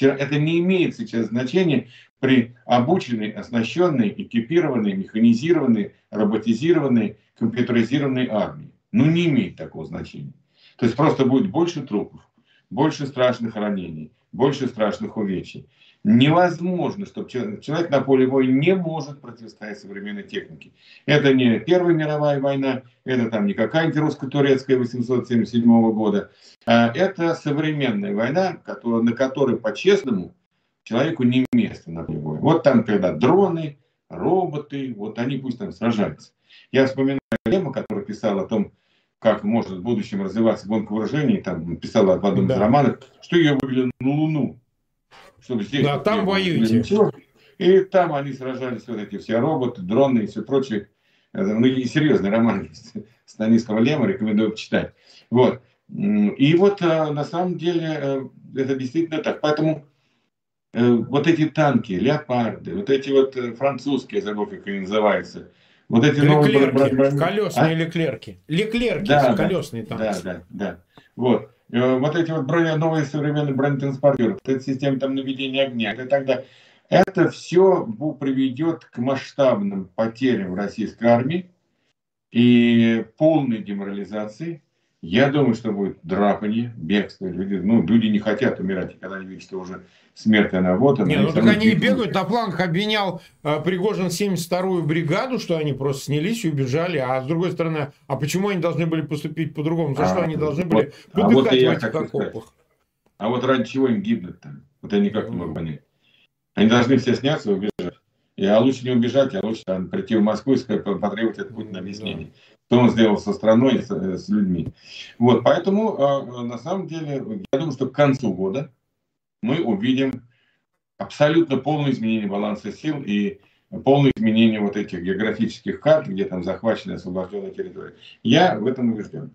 Это не имеет сейчас значения при обученной, оснащенной, экипированной, механизированной, роботизированной, компьютеризированной армии. Ну, не имеет такого значения. То есть просто будет больше трупов, больше страшных ранений, больше страшных увечий. Невозможно, чтобы человек на поле боя не может противостоять современной технике. Это не Первая мировая война, это там не какая-нибудь русско-турецкая 877 года. А это современная война, на которой по-честному человеку не место на поле боя. Вот там, когда дроны, роботы, вот они пусть там сражаются. Я вспоминаю Лема, который писал о том, как может в будущем развиваться гонка вооружений, там писал в одном да. из романов, что ее вывели на Луну чтобы здесь... Да, там воюете. И там они сражались, вот эти все роботы, дроны и все прочее. Ну, и серьезный роман Станислава Лема, рекомендую почитать. Вот. И вот э, на самом деле э, это действительно так. Поэтому вот эти танки, леопарды, вот эти вот французские, я забыл, как они называются, вот эти леклерки, новые... колесные а? леклерки. Леклерки, да, колесные танки. Да, да, да. Вот. Э, вот эти вот броня, новые современные бронетранспортеры, вот эта система там наведения огня и так далее, это все приведет к масштабным потерям в российской армии и полной деморализации. Я думаю, что будет драпание, бегство. Люди, ну, люди не хотят умирать, и когда они видят, что уже смерть она вот она. Не, ну так они бегают, на флангах обвинял э, Пригожин 72-ю бригаду, что они просто снялись и убежали, а с другой стороны, а почему они должны были поступить по-другому? За а, что они должны были вот, подыхать а вот в этих окопах? А вот ради чего им гибнуть там? Вот я никак не могу понять. Они должны все сняться и убежать. И, а лучше не убежать, а лучше там, прийти в Москву и потребовать от Путина объяснений. Да. Что он сделал со страной с, с людьми. Вот, поэтому, э, на самом деле, я думаю, что к концу года мы увидим абсолютно полное изменение баланса сил и полное изменение вот этих географических карт, где там захвачены освобожденные территории. Я в этом убежден.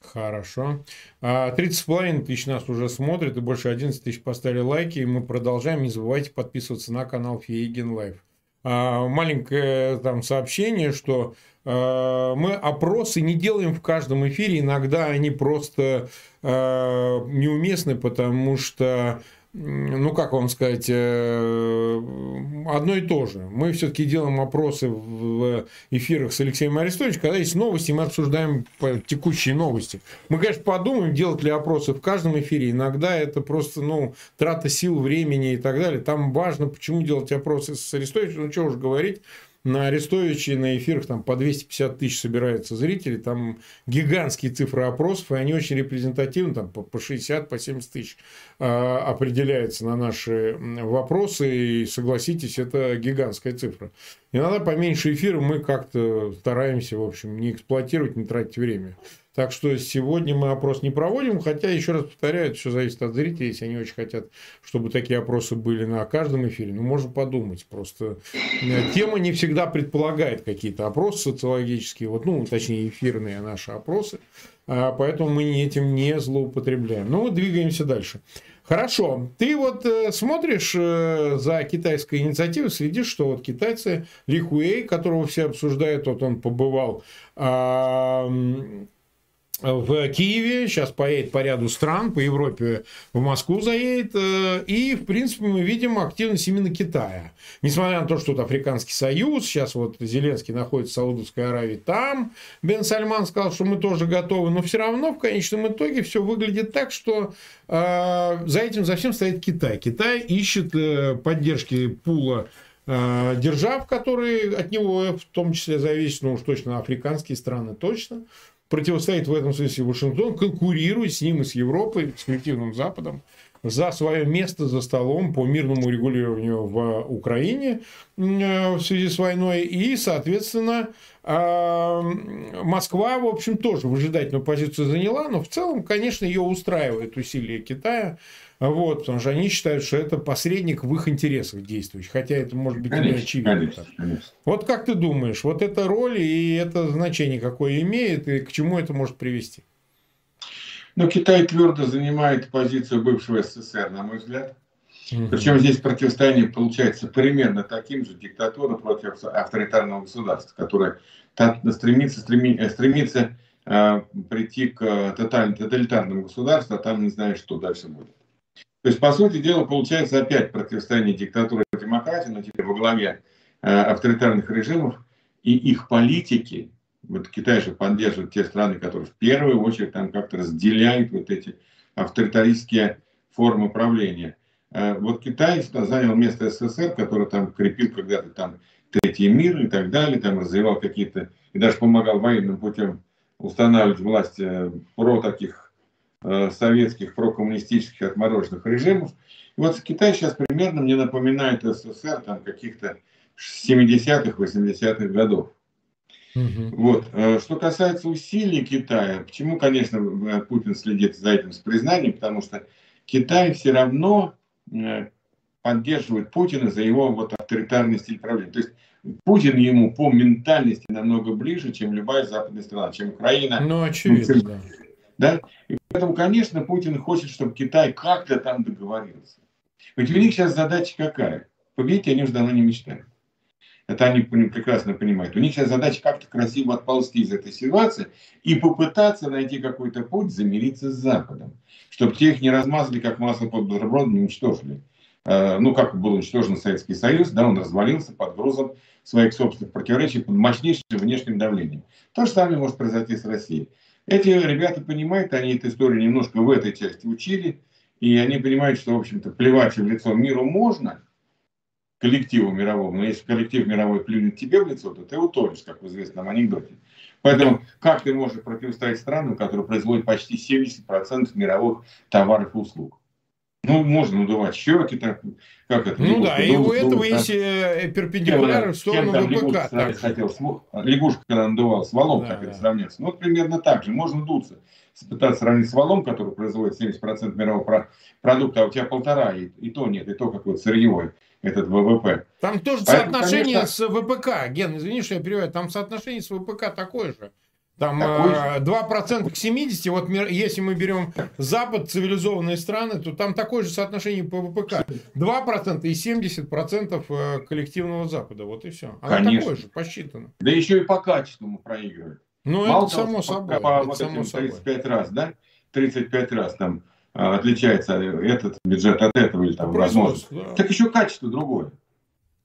Хорошо. 30,5 а, тысяч нас уже смотрит, и больше 11 тысяч поставили лайки, и мы продолжаем. Не забывайте подписываться на канал Фейгин Live. А, маленькое там сообщение, что а, мы опросы не делаем в каждом эфире, иногда они просто неуместны, потому что ну, как вам сказать, э, одно и то же. Мы все-таки делаем опросы в эфирах с Алексеем Арестовичем, когда есть новости, мы обсуждаем текущие новости. Мы, конечно, подумаем, делать ли опросы в каждом эфире. Иногда это просто, ну, трата сил, времени и так далее. Там важно, почему делать опросы с Арестовичем, ну, что уж говорить, на Арестовиче на эфирах там по 250 тысяч собираются зрители, там гигантские цифры опросов, и они очень репрезентативны, там по 60, по 70 тысяч э, определяются на наши вопросы, и согласитесь, это гигантская цифра. Иногда поменьше эфира мы как-то стараемся, в общем, не эксплуатировать, не тратить время. Так что сегодня мы опрос не проводим, хотя, еще раз повторяю, это все зависит от зрителей, если они очень хотят, чтобы такие опросы были на каждом эфире. Ну, можно подумать, просто э, тема не всегда предполагает какие-то опросы социологические, вот, ну, точнее, эфирные наши опросы, а поэтому мы этим не злоупотребляем. Ну, двигаемся дальше. Хорошо. Ты вот э, смотришь э, за китайской инициативой, следишь, что вот китайцы, Ли Хуэй, которого все обсуждают, вот он побывал, э, в Киеве, сейчас поедет по ряду стран, по Европе в Москву заедет. Э, и, в принципе, мы видим активность именно Китая. Несмотря на то, что тут Африканский Союз, сейчас вот Зеленский находится в Саудовской Аравии, там Бен Сальман сказал, что мы тоже готовы, но все равно в конечном итоге все выглядит так, что э, за этим за всем стоит Китай. Китай ищет э, поддержки пула э, держав, которые от него в том числе зависят, ну уж точно африканские страны точно, противостоит в этом смысле Вашингтон, конкурирует с ним и с Европой, с коллективным Западом за свое место за столом по мирному регулированию в Украине э, в связи с войной. И, соответственно, э, Москва, в общем, тоже выжидательную позицию заняла, но в целом, конечно, ее устраивает усилия Китая вот, потому что они считают, что это посредник в их интересах действующий. Хотя это может быть конечно, не очевидно. Конечно, конечно. Вот как ты думаешь, вот эта роль и это значение какое имеет, и к чему это может привести? Ну, Китай твердо занимает позицию бывшего СССР, на мой взгляд. Угу. Причем здесь противостояние получается примерно таким же диктатура против авторитарного государства, которое стремится, стремится, стремится э, прийти к тоталитарному государству, а там не знает, что дальше будет. То есть, по сути дела, получается опять противостояние диктатуры и демократии, но теперь во главе э, авторитарных режимов и их политики. Вот Китай же поддерживает те страны, которые в первую очередь там как-то разделяют вот эти авторитаристские формы правления. Э, вот Китай занял место СССР, который там крепил когда-то там Третий мир и так далее, там развивал какие-то, и даже помогал военным путем устанавливать власть э, про таких советских прокоммунистических отмороженных режимов. И вот Китай сейчас примерно мне напоминает СССР там каких-то 70-х, 80-х годов. Угу. Вот. Э, что касается усилий Китая, почему, конечно, э, Путин следит за этим с признанием, потому что Китай все равно поддерживает Путина за его вот авторитарный стиль правления. То есть Путин ему по ментальности намного ближе, чем любая западная страна, чем Украина. Ну, очевидно, да. Да? И поэтому, конечно, Путин хочет, чтобы Китай как-то там договорился. Ведь у них сейчас задача какая? Победить они уже давно не мечтают. Это они прекрасно понимают. У них сейчас задача как-то красиво отползти из этой ситуации и попытаться найти какой-то путь замириться с Западом. Чтобы те их не размазали, как масло под бутербродом, не уничтожили. Э, ну, как был уничтожен Советский Союз, да, он развалился под грузом своих собственных противоречий, под мощнейшим внешним давлением. То же самое может произойти с Россией. Эти ребята понимают, они эту историю немножко в этой части учили, и они понимают, что, в общем-то, плевать в лицо миру можно, коллективу мировому, но если коллектив мировой плюнет тебе в лицо, то ты утонешь, как в известном анекдоте. Поэтому как ты можешь противостоять странам, которые производят почти 70% мировых товаров и услуг? Ну, можно надувать щеки, так, как это? Ну да, и у этого есть э, перпендикуляр в сторону ВПК. Так. Хотел, лягушка, когда надувал с валом, да, как да. это сравняться. Ну, вот примерно так же. Можно дуться, пытаться сравнить с валом, который производит 70% мирового продукта, а у тебя полтора, и, и то нет, и то какой-то сырьевой этот ВВП. Там тоже Поэтому, соотношение конечно... с ВПК. Ген, извини, что я перевожу. Там соотношение с ВПК такое же. Там Такой... 2% к 70, вот если мы берем Запад, цивилизованные страны, то там такое же соотношение по ВПК. 2% и 70% э, коллективного Запада. Вот и все. Оно Конечно. такое же, посчитано. Да еще и по качеству мы проигрываем. Ну, Мало это того, само собой. По, это вот само 35 собой. раз, да? 35 раз там а, отличается этот бюджет от этого или там возможно. Да. Так еще качество другое.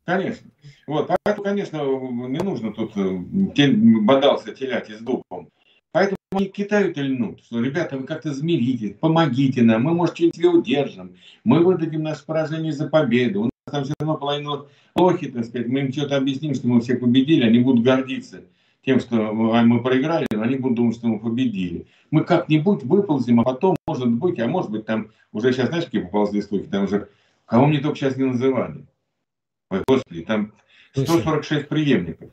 Конечно. Вот, поэтому, конечно, не нужно тут э, бодался телять из дубом. Поэтому они Китаю-то льнут, что, ребята, вы как-то замирите, помогите нам, мы, может, что-нибудь удержим, мы выдадим наше поражение за победу, у нас там все равно половина плохи, так сказать, мы им что-то объясним, что мы всех победили, они будут гордиться тем, что мы проиграли, но они будут думать, что мы победили. Мы как-нибудь выползем, а потом, может быть, а может быть, там уже сейчас, знаешь, какие поползли слухи, там уже, кого мне только сейчас не называли. Ой, господи, там 146 преемников.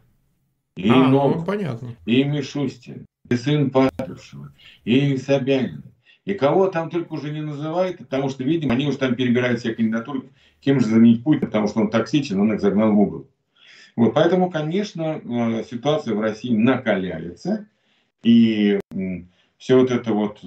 И а, Новых, ну, понятно. и Мишустин, и сын Патрушева, и Собянин. И кого там только уже не называют, потому что, видимо, они уже там перебирают все кандидатуры, кем же заменить Путина, потому что он токсичен, он их загнал в угол. Вот, поэтому, конечно, э, ситуация в России накаляется, и все вот это вот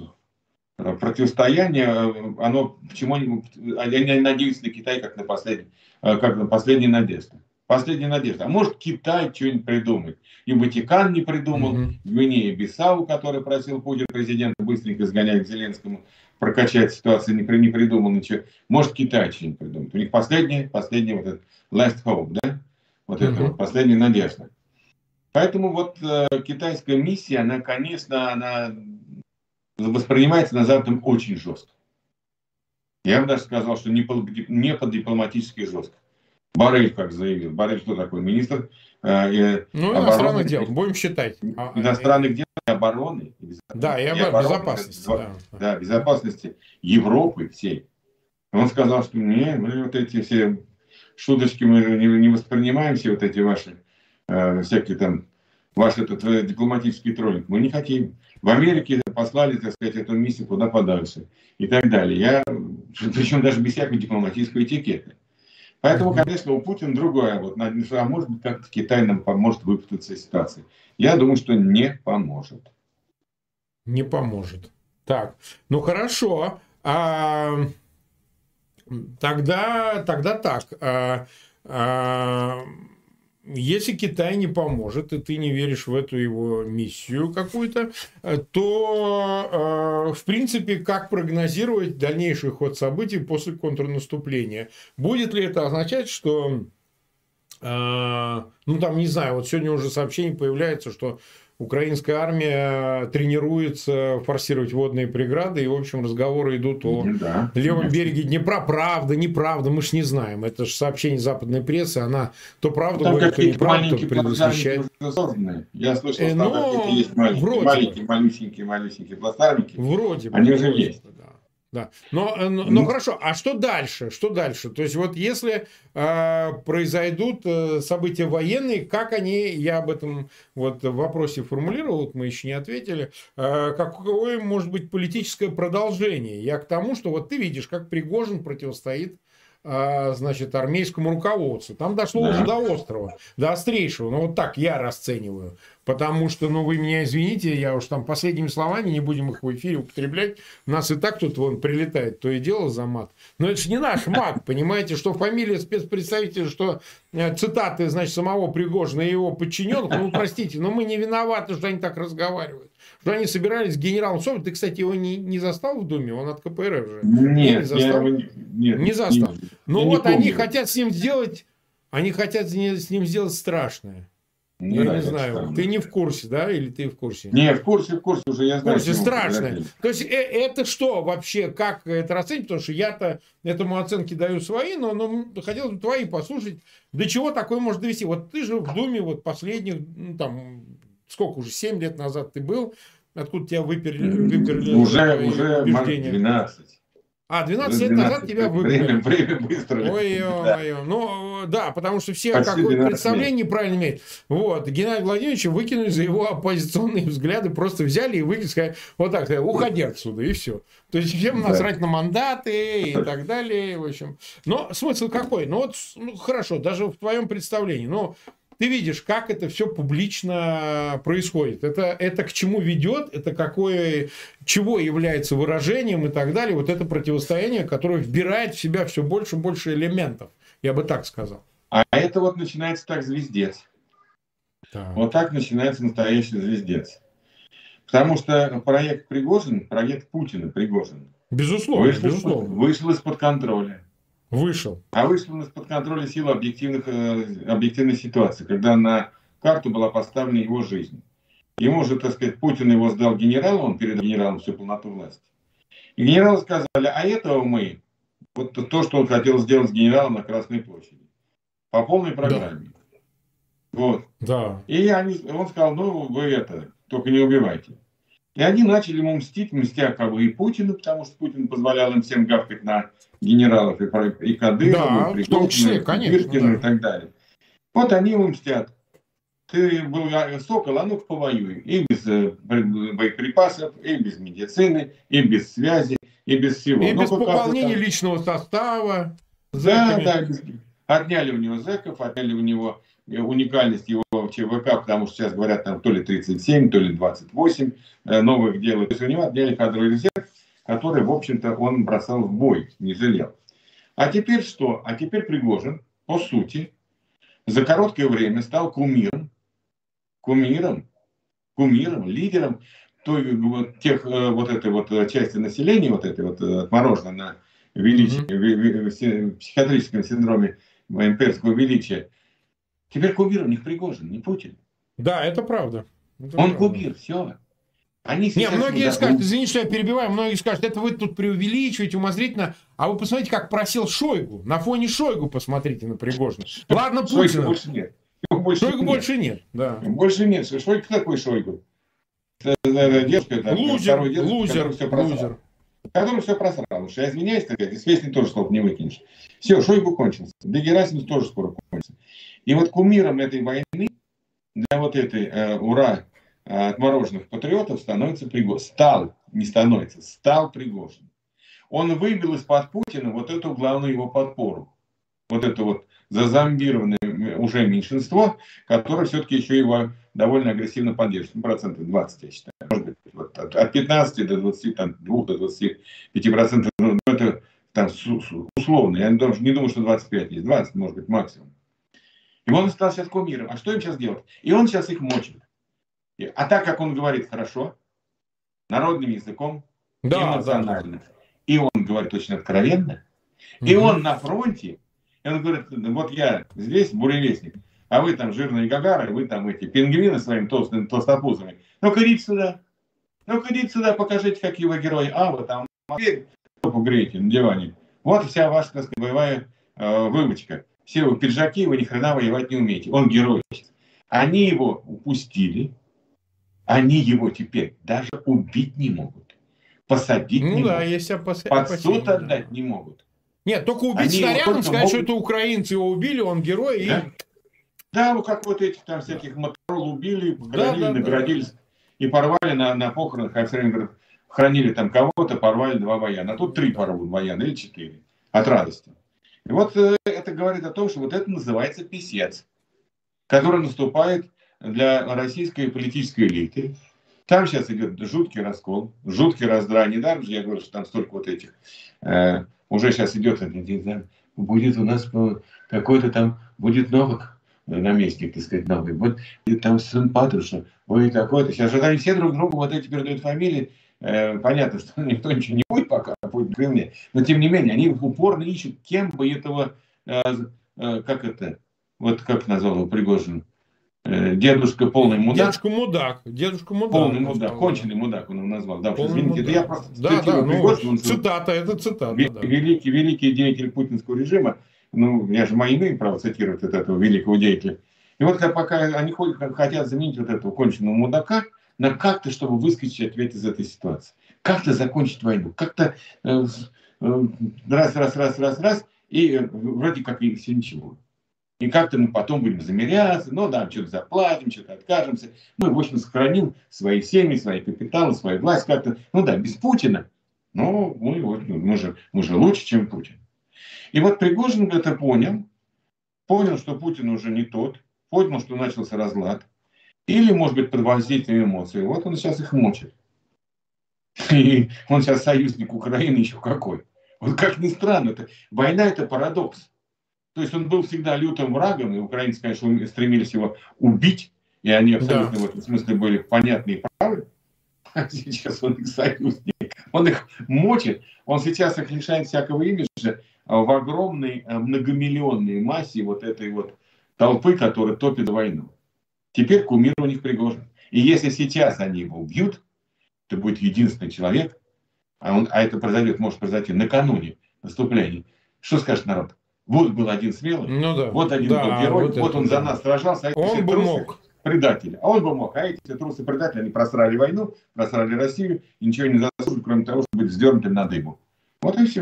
противостояние, э, оно почему они, они надеются на Китай как на последний, как на последняя надежда. Последняя надежда. А может Китай что-нибудь придумает. И Ватикан не придумал. Mm-hmm. Гвинея Бисау, который просил Путин президента быстренько сгонять к Зеленскому, прокачать ситуацию, не, не придумал ничего. Может Китай что-нибудь придумает. У них последняя, последняя вот этот last hope, да? Вот mm-hmm. это вот, последняя надежда. Поэтому вот э, китайская миссия, она, конечно, она воспринимается на Западе очень жестко. Я бы даже сказал, что не по, не по дипломатически жестко. Барель, как заявил. Барель кто такой? Министр э, Ну, иностранных дел, будем считать. А, иностранных дел и обороны. И да, и, и обороны, безопасности. Да, да, безопасности Европы всей. Он сказал, что не, мы вот эти все шуточки мы не, не воспринимаем, все вот эти ваши э, всякие там, ваш этот э, дипломатический троллинг. Мы не хотим. В Америке послали, так сказать, эту миссию куда подальше и так далее. Я, причем даже без всякой дипломатической этикеты. Поэтому, конечно, у Путина другое. Вот, а может быть, как-то Китай нам поможет выпутаться из ситуации. Я думаю, что не поможет. Не поможет. Так, ну хорошо. А, тогда, тогда так. А, а, если Китай не поможет, и ты не веришь в эту его миссию какую-то, то, э, в принципе, как прогнозировать дальнейший ход событий после контрнаступления? Будет ли это означать, что э, ну, там, не знаю, вот сегодня уже сообщение появляется, что Украинская армия тренируется форсировать водные преграды, и, в общем, разговоры идут о да, левом конечно. береге Днепра. Правда, неправда, мы ж не знаем. Это же сообщение западной прессы, она то правду там говорит, то неправду, то предвосхищает. Я слышал, что э, ну, есть маленькие, вроде маленькие, малюсенькие, малюсенькие плацдармики. Вроде бы. Они уже есть. Да. Да. Но, э, но, ну, хорошо, а что дальше? Что дальше? То есть, вот если э, произойдут э, события военные, как они, я об этом вот в вопросе формулировал, вот мы еще не ответили, э, какое может быть политическое продолжение? Я к тому, что вот ты видишь, как Пригожин противостоит а, значит, армейскому руководству. Там дошло да. уже до острова, до острейшего. Ну, вот так я расцениваю. Потому что, ну, вы меня извините, я уж там последними словами, не будем их в эфире употреблять, нас и так тут вон прилетает, то и дело за мат. Но это же не наш мат, понимаете, что фамилия спецпредставителя, что э, цитаты, значит, самого Пригожина и его подчиненных, ну, простите, но мы не виноваты, что они так разговаривают что они собирались с генералом Соболевым. Ты, кстати, его не, не застал в Думе? Он от КПРФ же. Нет, не застал. Я его нет, не застал. Не, ну вот они хотят с ним сделать, они хотят с ним сделать страшное. Не я не знаю, странно. ты не в курсе, да, или ты в курсе? Не, в курсе, в курсе уже, я знаю. В курсе, страшное. То есть, э, это что вообще, как это расценить? Потому что я-то этому оценки даю свои, но, но хотел бы твои послушать. До чего такое может довести? Вот ты же в Думе вот последних, ну, там, сколько уже, 7 лет назад ты был, откуда тебя выперли, выперли уже, уже убеждения? 12. А, 12 лет назад тебя выперли. Время, время быстро. Ой, ой, ой. Ну, да, потому что все какое представление неправильно имеют. Вот, Геннадий Владимирович выкинули за его оппозиционные взгляды, просто взяли и выкинули, сказали, вот так, уходи отсюда, и все. То есть, всем да. насрать на мандаты и так далее, в общем. Но смысл какой? Ну, вот, ну, хорошо, даже в твоем представлении, но ты видишь, как это все публично происходит. Это, это к чему ведет, это какое, чего является выражением и так далее. Вот это противостояние, которое вбирает в себя все больше и больше элементов. Я бы так сказал. А это вот начинается так звездец. Так. Вот так начинается настоящий звездец. Потому что проект Пригожин, проект Путина Пригожин, безусловно, вышел, безусловно. вышел из-под контроля. Вышел. А вышел из-под контроля силы объективных, э, объективной ситуации, когда на карту была поставлена его жизнь. Ему же, так сказать, Путин его сдал генералу, он передал генералам всю полноту власти. И генералы сказали, а этого мы, вот то, что он хотел сделать с генералом на Красной площади, по полной программе. Да. Вот. Да. И они, он сказал, ну вы это, только не убивайте. И они начали ему мстить, мстя как бы и Путину, потому что Путин позволял им всем гавкать на генералов и, и Кадырова, да, и в том числе, конечно, да. и так далее. Вот они ему мстят. Ты был сокол, а ну-ка повоюй. И без э, боеприпасов, и без медицины, и без связи, и без всего. И Но без пополнения там... личного состава. Да, да. Отняли у него зэков, отняли у него уникальность его ЧВК, потому что сейчас говорят там то ли 37, то ли 28 э, новых делают. То есть у него отняли кадровый резерв, который, в общем-то, он бросал в бой, не жалел. А теперь что? А теперь Пригожин, по сути, за короткое время стал кумиром, кумиром, кумиром, лидером той, вот, тех, э, вот этой вот части населения, вот этой вот отмороженной на величие, mm-hmm. психиатрическом синдроме имперского величия. Теперь кумир у них Пригожин, не Путин. Да, это правда. Это Он правда. кумир, все. Они не, многие не скажут, извини, что я перебиваю, многие скажут, это вы тут преувеличиваете, умозрительно. А вы посмотрите, как просил Шойгу. На фоне Шойгу посмотрите на Пригожина. Ладно, Путина. больше нет. больше Шойгу нет. больше нет. Да. Больше нет. Шойгу такой Шойгу? Девушка, там, лузер, дед, лузер, все лузер. Который все просрал. Уж я извиняюсь, так из песни тоже слов не выкинешь. Все, Шойгу кончился. Да Герасимов тоже скоро кончится. И вот кумиром этой войны для вот этой э, ура Э, отмороженных патриотов становится Пригожин. Стал, не становится, стал Пригожин. Он выбил из-под Путина вот эту главную его подпору. Вот это вот зазомбированное уже меньшинство, которое все-таки еще его довольно агрессивно поддерживает. Ну, процентов 20, я считаю. Может быть, вот от 15 до 20, там, 2 до 25 процентов. Ну, это там условно. Я не думаю, что 25 есть. 20, может быть, максимум. И он стал сейчас кумиром. А что им сейчас делать? И он сейчас их мочит. А так как он говорит хорошо, народным языком, да, эмоционально, да. и он говорит очень откровенно, угу. и он на фронте, и он говорит, вот я здесь буревестник, а вы там жирные гагары, вы там эти пингвины своими толстыми толстопузами. Ну-ка идите сюда. Ну-ка идите сюда, покажите, какие вы герои. А, вы там жопу греете на диване. Вот вся ваша, так сказать, боевая э, вымочка. Все вы пиджаки, вы ни хрена воевать не умеете. Он герой. Они его упустили, они его теперь даже убить не могут. Посадить ну, не да, могут. Если опас... Под суд отдать да. не могут. Нет, только убить Они снарядом, сказать, могут... что это украинцы его убили, он герой. Да, и... да ну как вот этих там всяких моторол убили, похоронили, да, да, наградили да. и порвали на, на похоронах, а все хранили там кого-то, порвали два вояна. А тут три порвут вояна или четыре. От радости. И вот э, это говорит о том, что вот это называется писец, который наступает для российской политической элиты. Там сейчас идет жуткий раскол, жуткий раздрай. Недаром же я говорю, что там столько вот этих. Э, уже сейчас идет, будет у нас какой-то там, будет Новак, наместник, так сказать, новый. Вот и там сын Патруша, будет такой-то. Сейчас же они все друг другу вот эти передают фамилии. Э, понятно, что никто ничего не будет пока, будет в Кремле. Но тем не менее, они упорно ищут, кем бы этого, э, э, как это, вот как назвал его Пригожин, дедушка полный мудак. Дедушка мудак. Дедушка мудак. Полный мудак. Конченый мудак он его назвал. Да, уж извините, мудак. это я просто да, да, ну, Пригожин, цитата, это цитата. Великий, да. великий, великий деятель путинского режима. Ну, я же мои имею право цитировать от этого великого деятеля. И вот пока они хотят заменить вот этого конченного мудака на как-то, чтобы выскочить ответ из этой ситуации. Как-то закончить войну. Как-то э, э, раз, раз, раз, раз, раз, и э, вроде как и все ничего. И как-то мы потом будем замеряться, ну да, что-то заплатим, что-то откажемся. Мы, в общем, сохраним свои семьи, свои капиталы, свою власть как-то. Ну да, без Путина. Но мы, вот, мы, же, мы же лучше, чем Путин. И вот Пригожин это понял, понял, что Путин уже не тот, понял, что начался разлад. Или, может быть, под воздействием эмоций. Вот он сейчас их мочит. И он сейчас союзник Украины еще какой. Вот как ни странно, это, война это парадокс. То есть он был всегда лютым врагом, и украинцы, конечно, стремились его убить, и они абсолютно да. в этом смысле были понятны и правы. А сейчас он их союзник. Он их мочит, он сейчас их лишает всякого имиджа в огромной э, многомиллионной массе вот этой вот толпы, которая топит войну. Теперь кумир у них Пригожин. И если сейчас они его убьют, то будет единственный человек, а, он, а это произойдет, может произойти накануне наступления. Что скажет народ? Вот был один смелый, ну, да. вот один да, был герой, вот, вот он за нас сражался, а он бы мог. предатели. А он бы мог. А эти трусы предатели, они просрали войну, просрали Россию, и ничего не заслужили, кроме того, чтобы быть вздернутым на дыбу. Вот и все.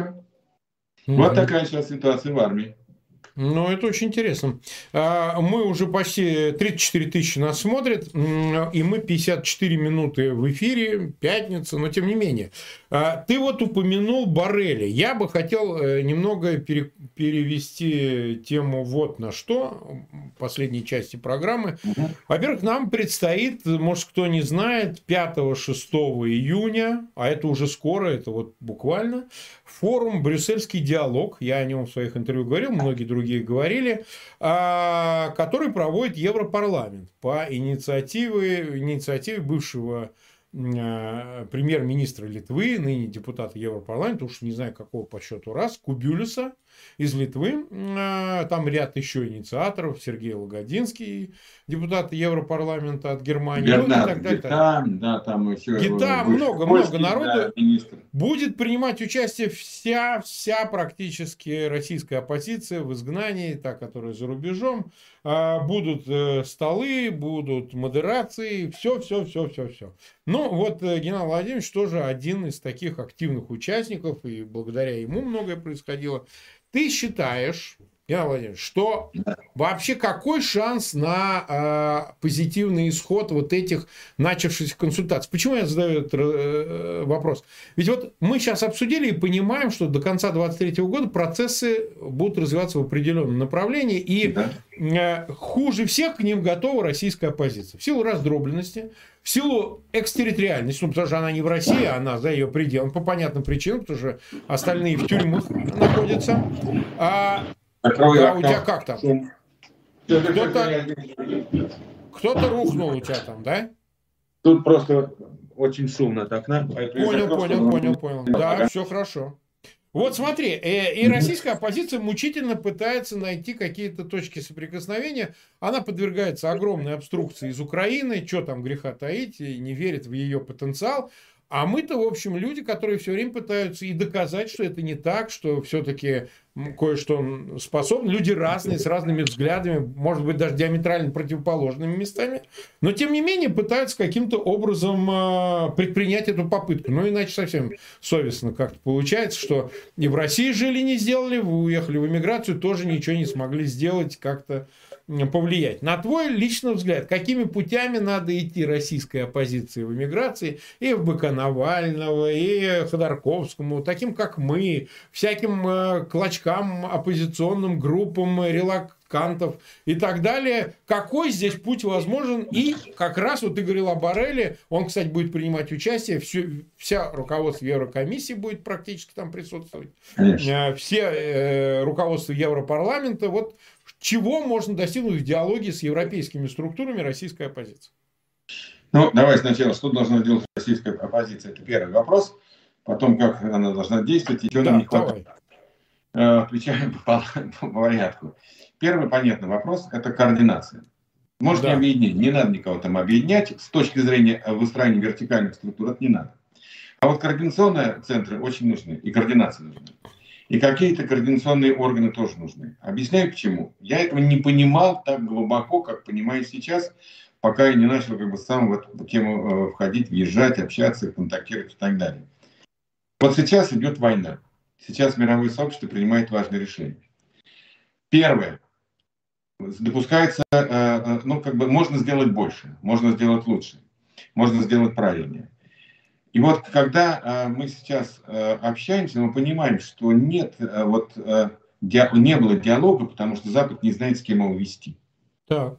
Mm-hmm. Вот такая сейчас ситуация в армии. Ну, это очень интересно. А, мы уже почти 34 тысячи нас смотрят, и мы 54 минуты в эфире, пятница, но тем не менее. А, ты вот упомянул Барели. Я бы хотел э, немного перевести тему вот на что, последней части программы. Во-первых, нам предстоит, может, кто не знает, 5-6 июня, а это уже скоро, это вот буквально, форум «Брюссельский диалог». Я о нем в своих интервью говорил, многие другие многие говорили, а, который проводит Европарламент по инициативе, инициативе бывшего а, премьер-министра Литвы, ныне депутата Европарламента, уж не знаю какого по счету раз, Кубюлиса, из Литвы. А, там ряд еще инициаторов. Сергей Логодинский, депутат Европарламента от Германии. Бернард, ну, и так далее. Гитам, да, там еще Гитам, много-много народу. Да, будет принимать участие вся, вся практически российская оппозиция в изгнании, та, которая за рубежом. А, будут э, столы, будут модерации, все, все, все, все, все. Ну, вот э, Геннадий Владимирович тоже один из таких активных участников, и благодаря ему многое происходило. Ты считаешь, я Владимир, что вообще какой шанс на э, позитивный исход вот этих начавшихся консультаций? Почему я задаю этот э, вопрос? Ведь вот мы сейчас обсудили и понимаем, что до конца 2023 года процессы будут развиваться в определенном направлении, и э, хуже всех к ним готова российская оппозиция. В силу раздробленности, в силу экстерриториальности, ну, потому что она не в России, а она за ее пределами, по понятным причинам, потому что остальные в тюрьмах находятся. А, Закрой а у тебя как там? Кто-то, кто-то рухнул у тебя там, да? Тут просто очень шумно так, на. Понял, понял, понял, понял. Да, все хорошо. Вот смотри, э, и российская оппозиция мучительно пытается найти какие-то точки соприкосновения. Она подвергается огромной обструкции из Украины, что там греха таить, не верит в ее потенциал. А мы-то, в общем, люди, которые все время пытаются и доказать, что это не так, что все-таки кое-что способны. Люди разные, с разными взглядами, может быть, даже диаметрально противоположными местами. Но, тем не менее, пытаются каким-то образом а, предпринять эту попытку. Ну, иначе совсем совестно как-то получается, что и в России жили не сделали, вы уехали в эмиграцию, тоже ничего не смогли сделать как-то повлиять. На твой личный взгляд, какими путями надо идти российской оппозиции в эмиграции, и в ФБК Навального, и Ходорковскому, таким как мы, всяким э, клочкам, оппозиционным группам, релакантов и так далее. Какой здесь путь возможен? И как раз вот ты говорил о Бареле, он, кстати, будет принимать участие, все, вся руководство Еврокомиссии будет практически там присутствовать, Конечно. Э, все э, руководство Европарламента. Вот чего можно достигнуть в диалоге с европейскими структурами российской оппозиции? Ну, давай сначала, что должна делать российская оппозиция? Это первый вопрос. Потом, как она должна действовать и чего да, нам не хватает. Давай. Э, отвечаем по, по порядку. Первый понятный вопрос – это координация. Можно да. объединить, не надо никого там объединять. С точки зрения выстраивания вертикальных структур это не надо. А вот координационные центры очень нужны, и координация нужна. И какие-то координационные органы тоже нужны. Объясняю почему. Я этого не понимал так глубоко, как понимаю сейчас, пока я не начал как бы сам в эту тему э, входить, въезжать, общаться, контактировать и так далее. Вот сейчас идет война. Сейчас мировое сообщество принимает важные решения. Первое. Допускается, э, э, ну, как бы можно сделать больше, можно сделать лучше, можно сделать правильнее. И вот когда э, мы сейчас э, общаемся, мы понимаем, что нет, э, вот, не было диалога, потому что Запад не знает, с кем его вести. Так.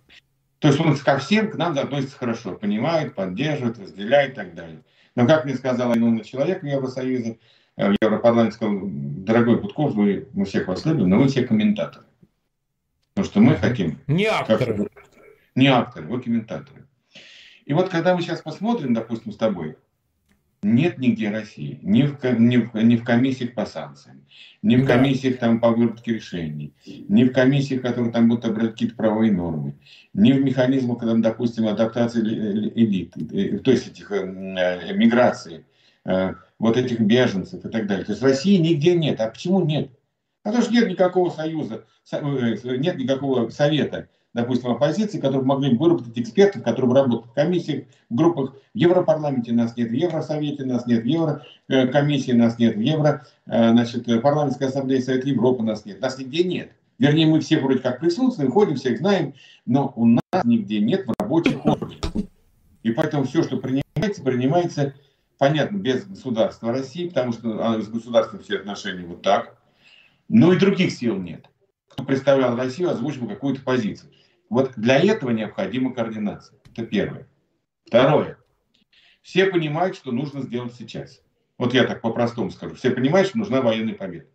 То есть он ко всем к нам относится хорошо, понимает, поддерживает, разделяет и так далее. Но, как мне сказал один человек в Евросоюзе, в Европарламенте, сказал, дорогой Путков, вы, мы всех вас любим, но вы все комментаторы. Потому что мы хотим... Не акторы. Как, не акторы, вы комментаторы. И вот когда мы сейчас посмотрим, допустим, с тобой, нет нигде России, ни в, ни в, ни в комиссиях по санкциям, ни в комиссиях там, по выработке решений, ни в комиссиях, которые там будут обрать какие-то правовые нормы, ни в механизмах, когда, допустим, адаптации элит, э, то есть этих э, миграции, э, вот этих беженцев и так далее. То есть России нигде нет. А почему нет? Потому что нет никакого союза, нет никакого совета допустим, оппозиции, которые могли бы выработать экспертов, которые бы работали в комиссиях, в группах. В Европарламенте нас нет, в Евросовете нас нет, в Еврокомиссии нас нет, в Евро, э, значит, парламентской ассамблее Совета Европы нас нет. Нас нигде нет. Вернее, мы все вроде как присутствуем, ходим, всех знаем, но у нас нигде нет в рабочих органах. И поэтому все, что принимается, принимается, понятно, без государства России, потому что а, с государством все отношения вот так. Но и других сил нет. Кто представлял Россию, озвучил какую-то позицию. Вот для этого необходима координация. Это первое. Второе. Все понимают, что нужно сделать сейчас. Вот я так по-простому скажу. Все понимают, что нужна военная победа.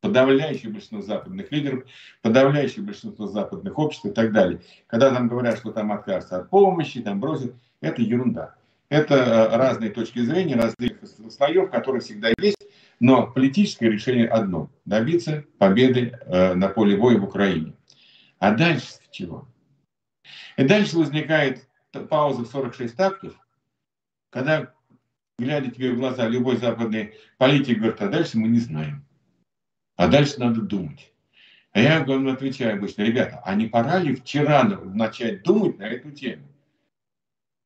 подавляющее большинство западных лидеров, подавляющее большинство западных обществ и так далее. Когда там говорят, что там откажутся от помощи, там бросят, это ерунда. Это э, разные точки зрения, разных слоев, которые всегда есть, но политическое решение одно – добиться победы э, на поле боя в Украине. А дальше чего? И дальше возникает пауза в 46 тактов, когда, глядя тебе в глаза, любой западный политик говорит, а дальше мы не знаем. А дальше надо думать. А я отвечаю обычно, ребята, а не пора ли вчера начать думать на эту тему?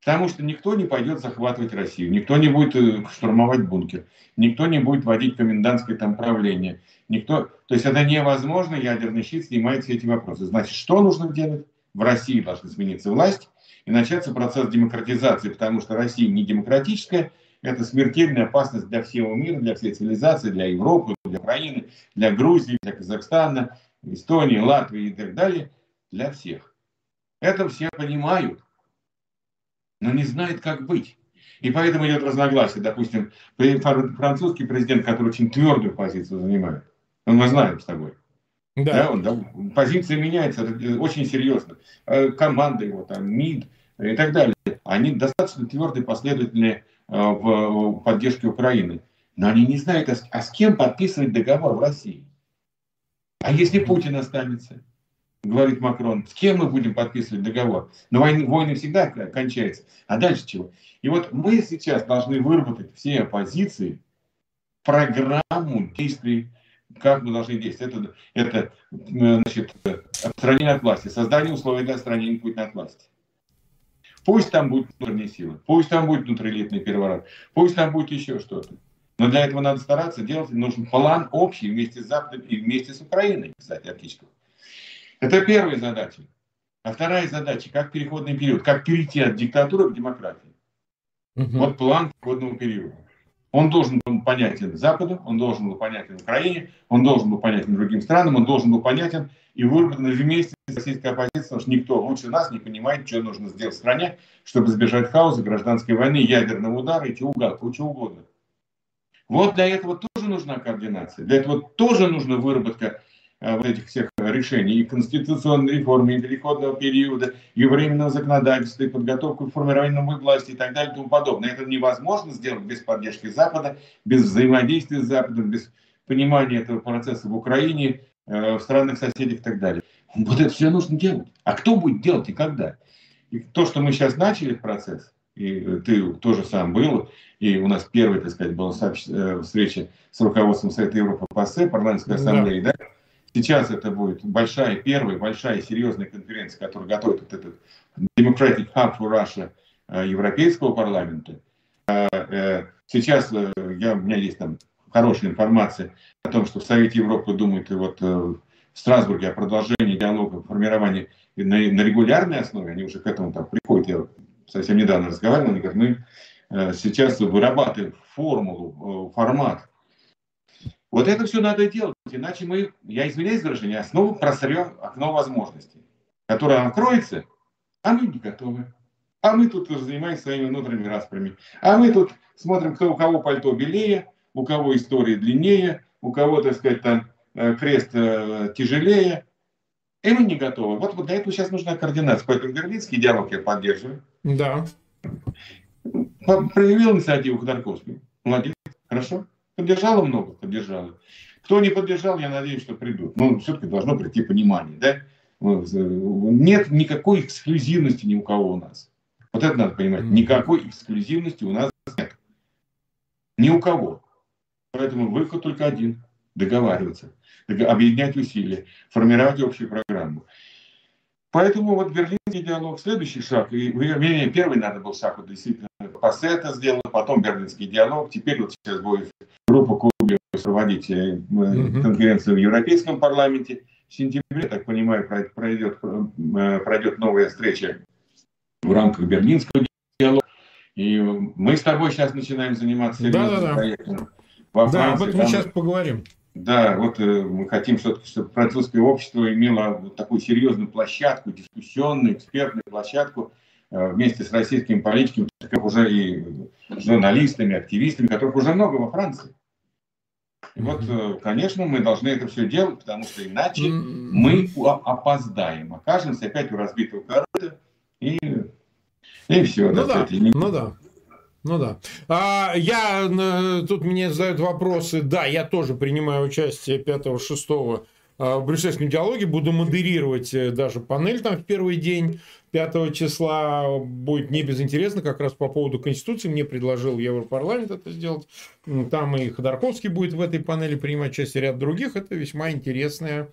Потому что никто не пойдет захватывать Россию, никто не будет э, штурмовать бункер, никто не будет вводить комендантское там правление. Никто... То есть это невозможно, ядерный щит снимает все эти вопросы. Значит, что нужно делать? В России должна смениться власть и начаться процесс демократизации, потому что Россия не демократическая, это смертельная опасность для всего мира, для всей цивилизации, для Европы, для Украины, для Грузии, для Казахстана, Эстонии, Латвии и так далее, для всех. Это все понимают но не знает, как быть. И поэтому идет разногласие. Допустим, французский президент, который очень твердую позицию занимает, он мы знаем с тобой. Да. Да, он, да, позиция меняется очень серьезно. Э, команда его, там, МИД и так далее, они достаточно твердые, последовательные э, в поддержке Украины. Но они не знают, а а с кем подписывать договор в России. А если Путин останется? Говорит Макрон, с кем мы будем подписывать договор? Но войны, войны всегда кончаются. А дальше чего? И вот мы сейчас должны выработать все оппозиции программу действий, как мы должны действовать. Это, это значит, отстранение от власти, создание условий для отстранения Путина от власти. Пусть там будут внутренние силы, пусть там будет внутриэлитный переворот, пусть там будет еще что-то. Но для этого надо стараться делать, нужен план общий вместе с Западом и вместе с Украиной, кстати, Артичков. Это первая задача. А вторая задача, как переходный период, как перейти от диктатуры к демократии. Угу. Вот план переходного периода. Он должен был понятен Западу, он должен был понятен Украине, он должен был понятен другим странам, он должен был понятен и выработан вместе с российской оппозицией, потому что никто лучше нас не понимает, что нужно сделать в стране, чтобы избежать хаоса, гражданской войны, ядерного удара и чего угодно. Вот для этого тоже нужна координация, для этого тоже нужна выработка Э, вот этих всех решений, и конституционной реформы, и переходного периода, и временного законодательства, и подготовку к формированию новой власти и так далее и тому подобное. Это невозможно сделать без поддержки Запада, без взаимодействия с Западом, без понимания этого процесса в Украине, э, в странах соседях и так далее. Вот это все нужно делать. А кто будет делать и когда? И то, что мы сейчас начали процесс, и ты тоже сам был, и у нас первая, так сказать, была э, встреча с руководством Совета Европы ПАСЕ, парламентской ассамблеи, да. да? Сейчас это будет большая, первая большая серьезная конференция, которую готовит вот этот Democratic Hub for Russia э, Европейского парламента. Э, э, сейчас я, у меня есть там хорошая информация о том, что в Совете Европы думают и вот в Страсбурге о продолжении диалога, формировании на, на регулярной основе, они уже к этому там приходят. Я совсем недавно разговаривал, они говорят, мы сейчас вырабатываем формулу, формат вот это все надо делать, иначе мы, я извиняюсь за выражение, снова просрем окно возможностей, которое откроется, а мы не готовы. А мы тут занимаемся своими внутренними распрями. А мы тут смотрим, кто у кого пальто белее, у кого история длиннее, у кого, так сказать, там э, крест э, тяжелее. И мы не готовы. Вот, вот для этого сейчас нужна координация. Поэтому берлинский диалог я поддерживаю. Да. Проявил инициативу Ходорковский. Молодец. Хорошо. Поддержало много, поддержало. Кто не поддержал, я надеюсь, что придут. Но все-таки должно прийти понимание, да? Нет никакой эксклюзивности ни у кого у нас. Вот это надо понимать. Никакой эксклюзивности у нас нет. Ни у кого. Поэтому выход только один. Договариваться. Объединять усилия. Формировать общую программу. Поэтому вот берлинский диалог, следующий шаг, и, вернее, первый надо был шаг, вот действительно, ПАСЕ это сделал, потом берлинский диалог, теперь вот сейчас будет группа Куби проводить mm-hmm. конференцию в Европейском парламенте. В сентябре, так понимаю, пройдет, э, пройдет новая встреча в рамках берлинского диалога. И мы с тобой сейчас начинаем заниматься серьезным да, да, проектом. Во да, Франции, об этом мы сейчас поговорим. Да, вот э, мы хотим, чтобы, чтобы французское общество имело вот такую серьезную площадку, дискуссионную, экспертную площадку э, вместе с российскими политиками, как уже и журналистами, активистами, которых уже много во Франции. И вот, э, конечно, мы должны это все делать, потому что иначе мы опоздаем, окажемся опять у разбитого корыта, и, и все. Ну да, ну да. Ну да. А, я э, тут мне задают вопросы. Да, я тоже принимаю участие 5-6 а, в брюссельском диалоге. Буду модерировать э, даже панель там в первый день. 5 числа будет не безинтересно, как раз по поводу Конституции. Мне предложил Европарламент это сделать. Там и Ходорковский будет в этой панели принимать участие, ряд других. Это весьма интересная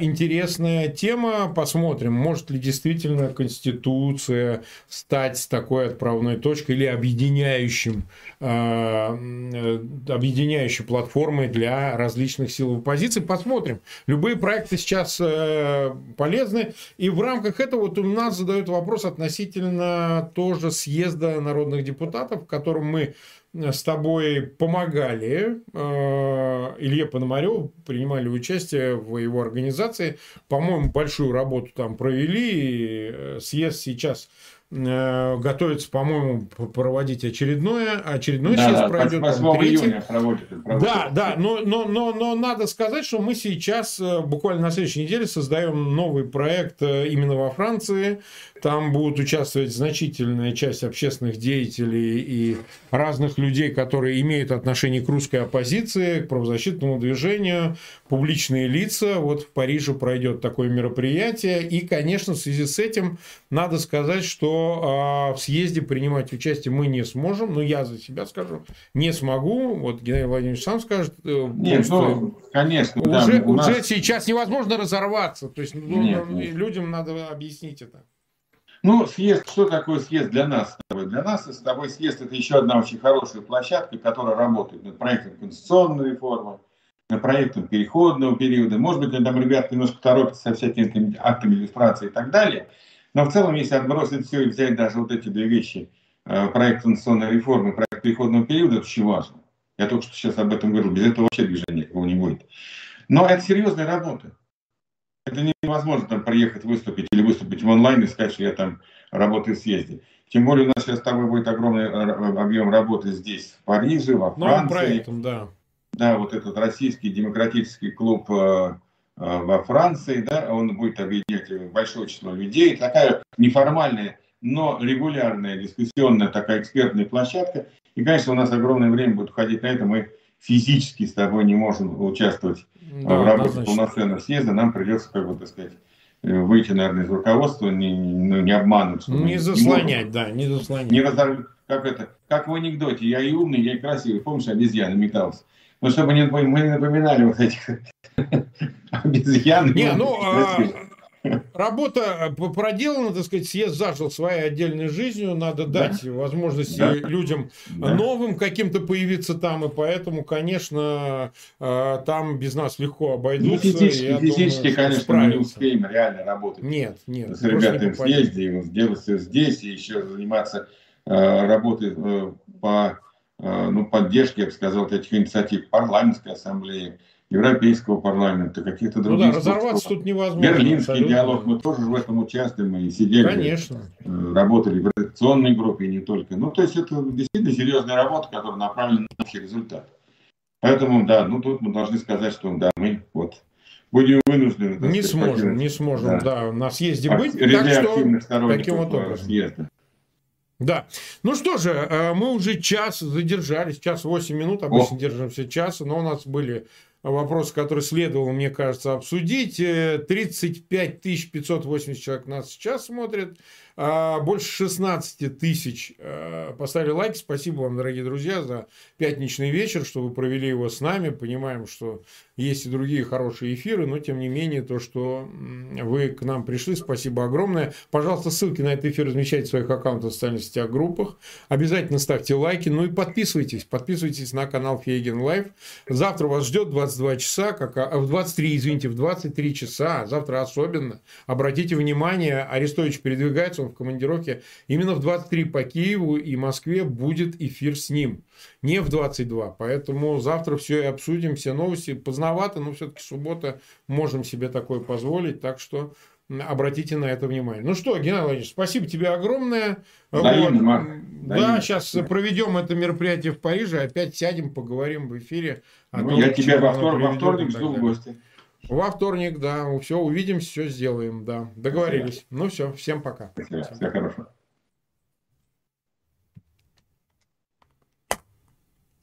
интересная тема. Посмотрим, может ли действительно Конституция стать такой отправной точкой или объединяющим, а, объединяющей платформой для различных сил оппозиции. Посмотрим. Любые проекты сейчас э, полезны. И в рамках этого вот у нас задают вопрос относительно тоже съезда народных депутатов, в котором мы с тобой помогали э, Илье Пономареву, принимали участие в его организации. По-моему, большую работу там провели. Э, съезд сейчас Э, готовится, по-моему, проводить очередное, очередной да, съезд да, пройдет. 8 июня проводит, проводит. Да, да, но, но, но, но надо сказать, что мы сейчас, э, буквально на следующей неделе, создаем новый проект э, именно во Франции. Там будут участвовать значительная часть общественных деятелей и разных людей, которые имеют отношение к русской оппозиции, к правозащитному движению, публичные лица. Вот в Париже пройдет такое мероприятие. И, конечно, в связи с этим надо сказать, что а, в съезде принимать участие мы не сможем, но я за себя скажу, не смогу. Вот Геннадий Владимирович сам скажет. Э, нет, ну, конечно. Уже, да, нас... уже сейчас невозможно разорваться. То есть ну, нет, нет. людям надо объяснить это. Ну, съезд, что такое съезд для нас с тобой? Для нас с тобой съезд это еще одна очень хорошая площадка, которая работает над проектом конституционной реформы, над проектом переходного периода. Может быть, там ребята немножко торопятся со всякими актами иллюстрации и так далее. Но в целом, если отбросить все и взять даже вот эти две вещи, э, проект конституционной реформы, проект переходного периода, это очень важно. Я только что сейчас об этом говорил, без этого вообще движения никакого не будет. Но это серьезная работа. Это невозможно там приехать выступить или выступить в онлайн и сказать, что я там работаю в съезде. Тем более у нас сейчас с тобой будет огромный э, объем работы здесь, в Париже, во Франции. проектом, да. Да, вот этот российский демократический клуб э, Э, во Франции, да, он будет объединять большое число людей. Такая неформальная, но регулярная дискуссионная такая экспертная площадка. И, конечно, у нас огромное время будет уходить на это. Мы физически с тобой не можем участвовать да, в работе полноценного съезда. Нам придется, как бы, так сказать, э, выйти, наверное, из руководства, не, не, не обмануть. Не заслонять, не да, не заслонять. Не разор... как, это, как в анекдоте, я и умный, я и красивый. Помнишь, обезьяна метался? Ну, чтобы не, мы не напоминали вот этих обезьян. Не, ну, а, работа э, проделана, так сказать, съезд зажил своей отдельной жизнью, надо дать да. возможности да. людям да. новым каким-то появиться там, и поэтому, конечно, э, там без нас легко обойдутся. Ну, физически, физически думаю, конечно, справиться. мы не успеем реально работать. Нет, нет. С ребятами в съезде, и сделать все здесь, и еще заниматься э, работой по Э, ну, поддержки, я бы сказал, этих инициатив парламентской ассамблеи, Европейского парламента, каких-то других. Ну да, разорваться тут невозможно. Берлинский абсолютно. диалог, мы тоже в этом участвуем и сидели, Конечно. Э, работали в редакционной группе и не только. Ну, то есть это действительно серьезная работа, которая направлена на общий результат. Поэтому, да, ну тут мы должны сказать, что да, мы вот будем вынуждены. Не сказать, сможем, не сможем, да, да на съезде быть. Так что таким вот образом. Съезда. Да. Ну что же, э, мы уже час задержались, час 8 минут, обычно О. держимся час, но у нас были вопросы, которые следовало, мне кажется, обсудить. 35 э, 580 человек нас сейчас смотрят. А, больше 16 тысяч э, поставили лайки. Спасибо вам, дорогие друзья, за пятничный вечер, что вы провели его с нами. Понимаем, что есть и другие хорошие эфиры, но тем не менее то, что вы к нам пришли, спасибо огромное. Пожалуйста, ссылки на этот эфир размещайте в своих аккаунтах в социальных сетях, группах. Обязательно ставьте лайки, ну и подписывайтесь. Подписывайтесь на канал Фейгин Live. Завтра вас ждет 22 часа, как, а, в 23, извините, в 23 часа. Завтра особенно. Обратите внимание, Арестович передвигается, он в командировке. Именно в 23 по Киеву и Москве будет эфир с ним. Не в 22. Поэтому завтра все и обсудим, все новости. Поздновато, но все-таки суббота. Можем себе такое позволить. Так что обратите на это внимание. Ну что, Геннадий Владимирович, спасибо тебе огромное. Да, вот. Марк. Да, сейчас проведем это мероприятие в Париже, опять сядем, поговорим в эфире. ну, том, я тебя во, втор- во вторник жду в гости. Во вторник, да. Все, увидимся, все сделаем, да. Договорились. Спасибо. Ну все, всем пока. Спасибо. Всего хорошего.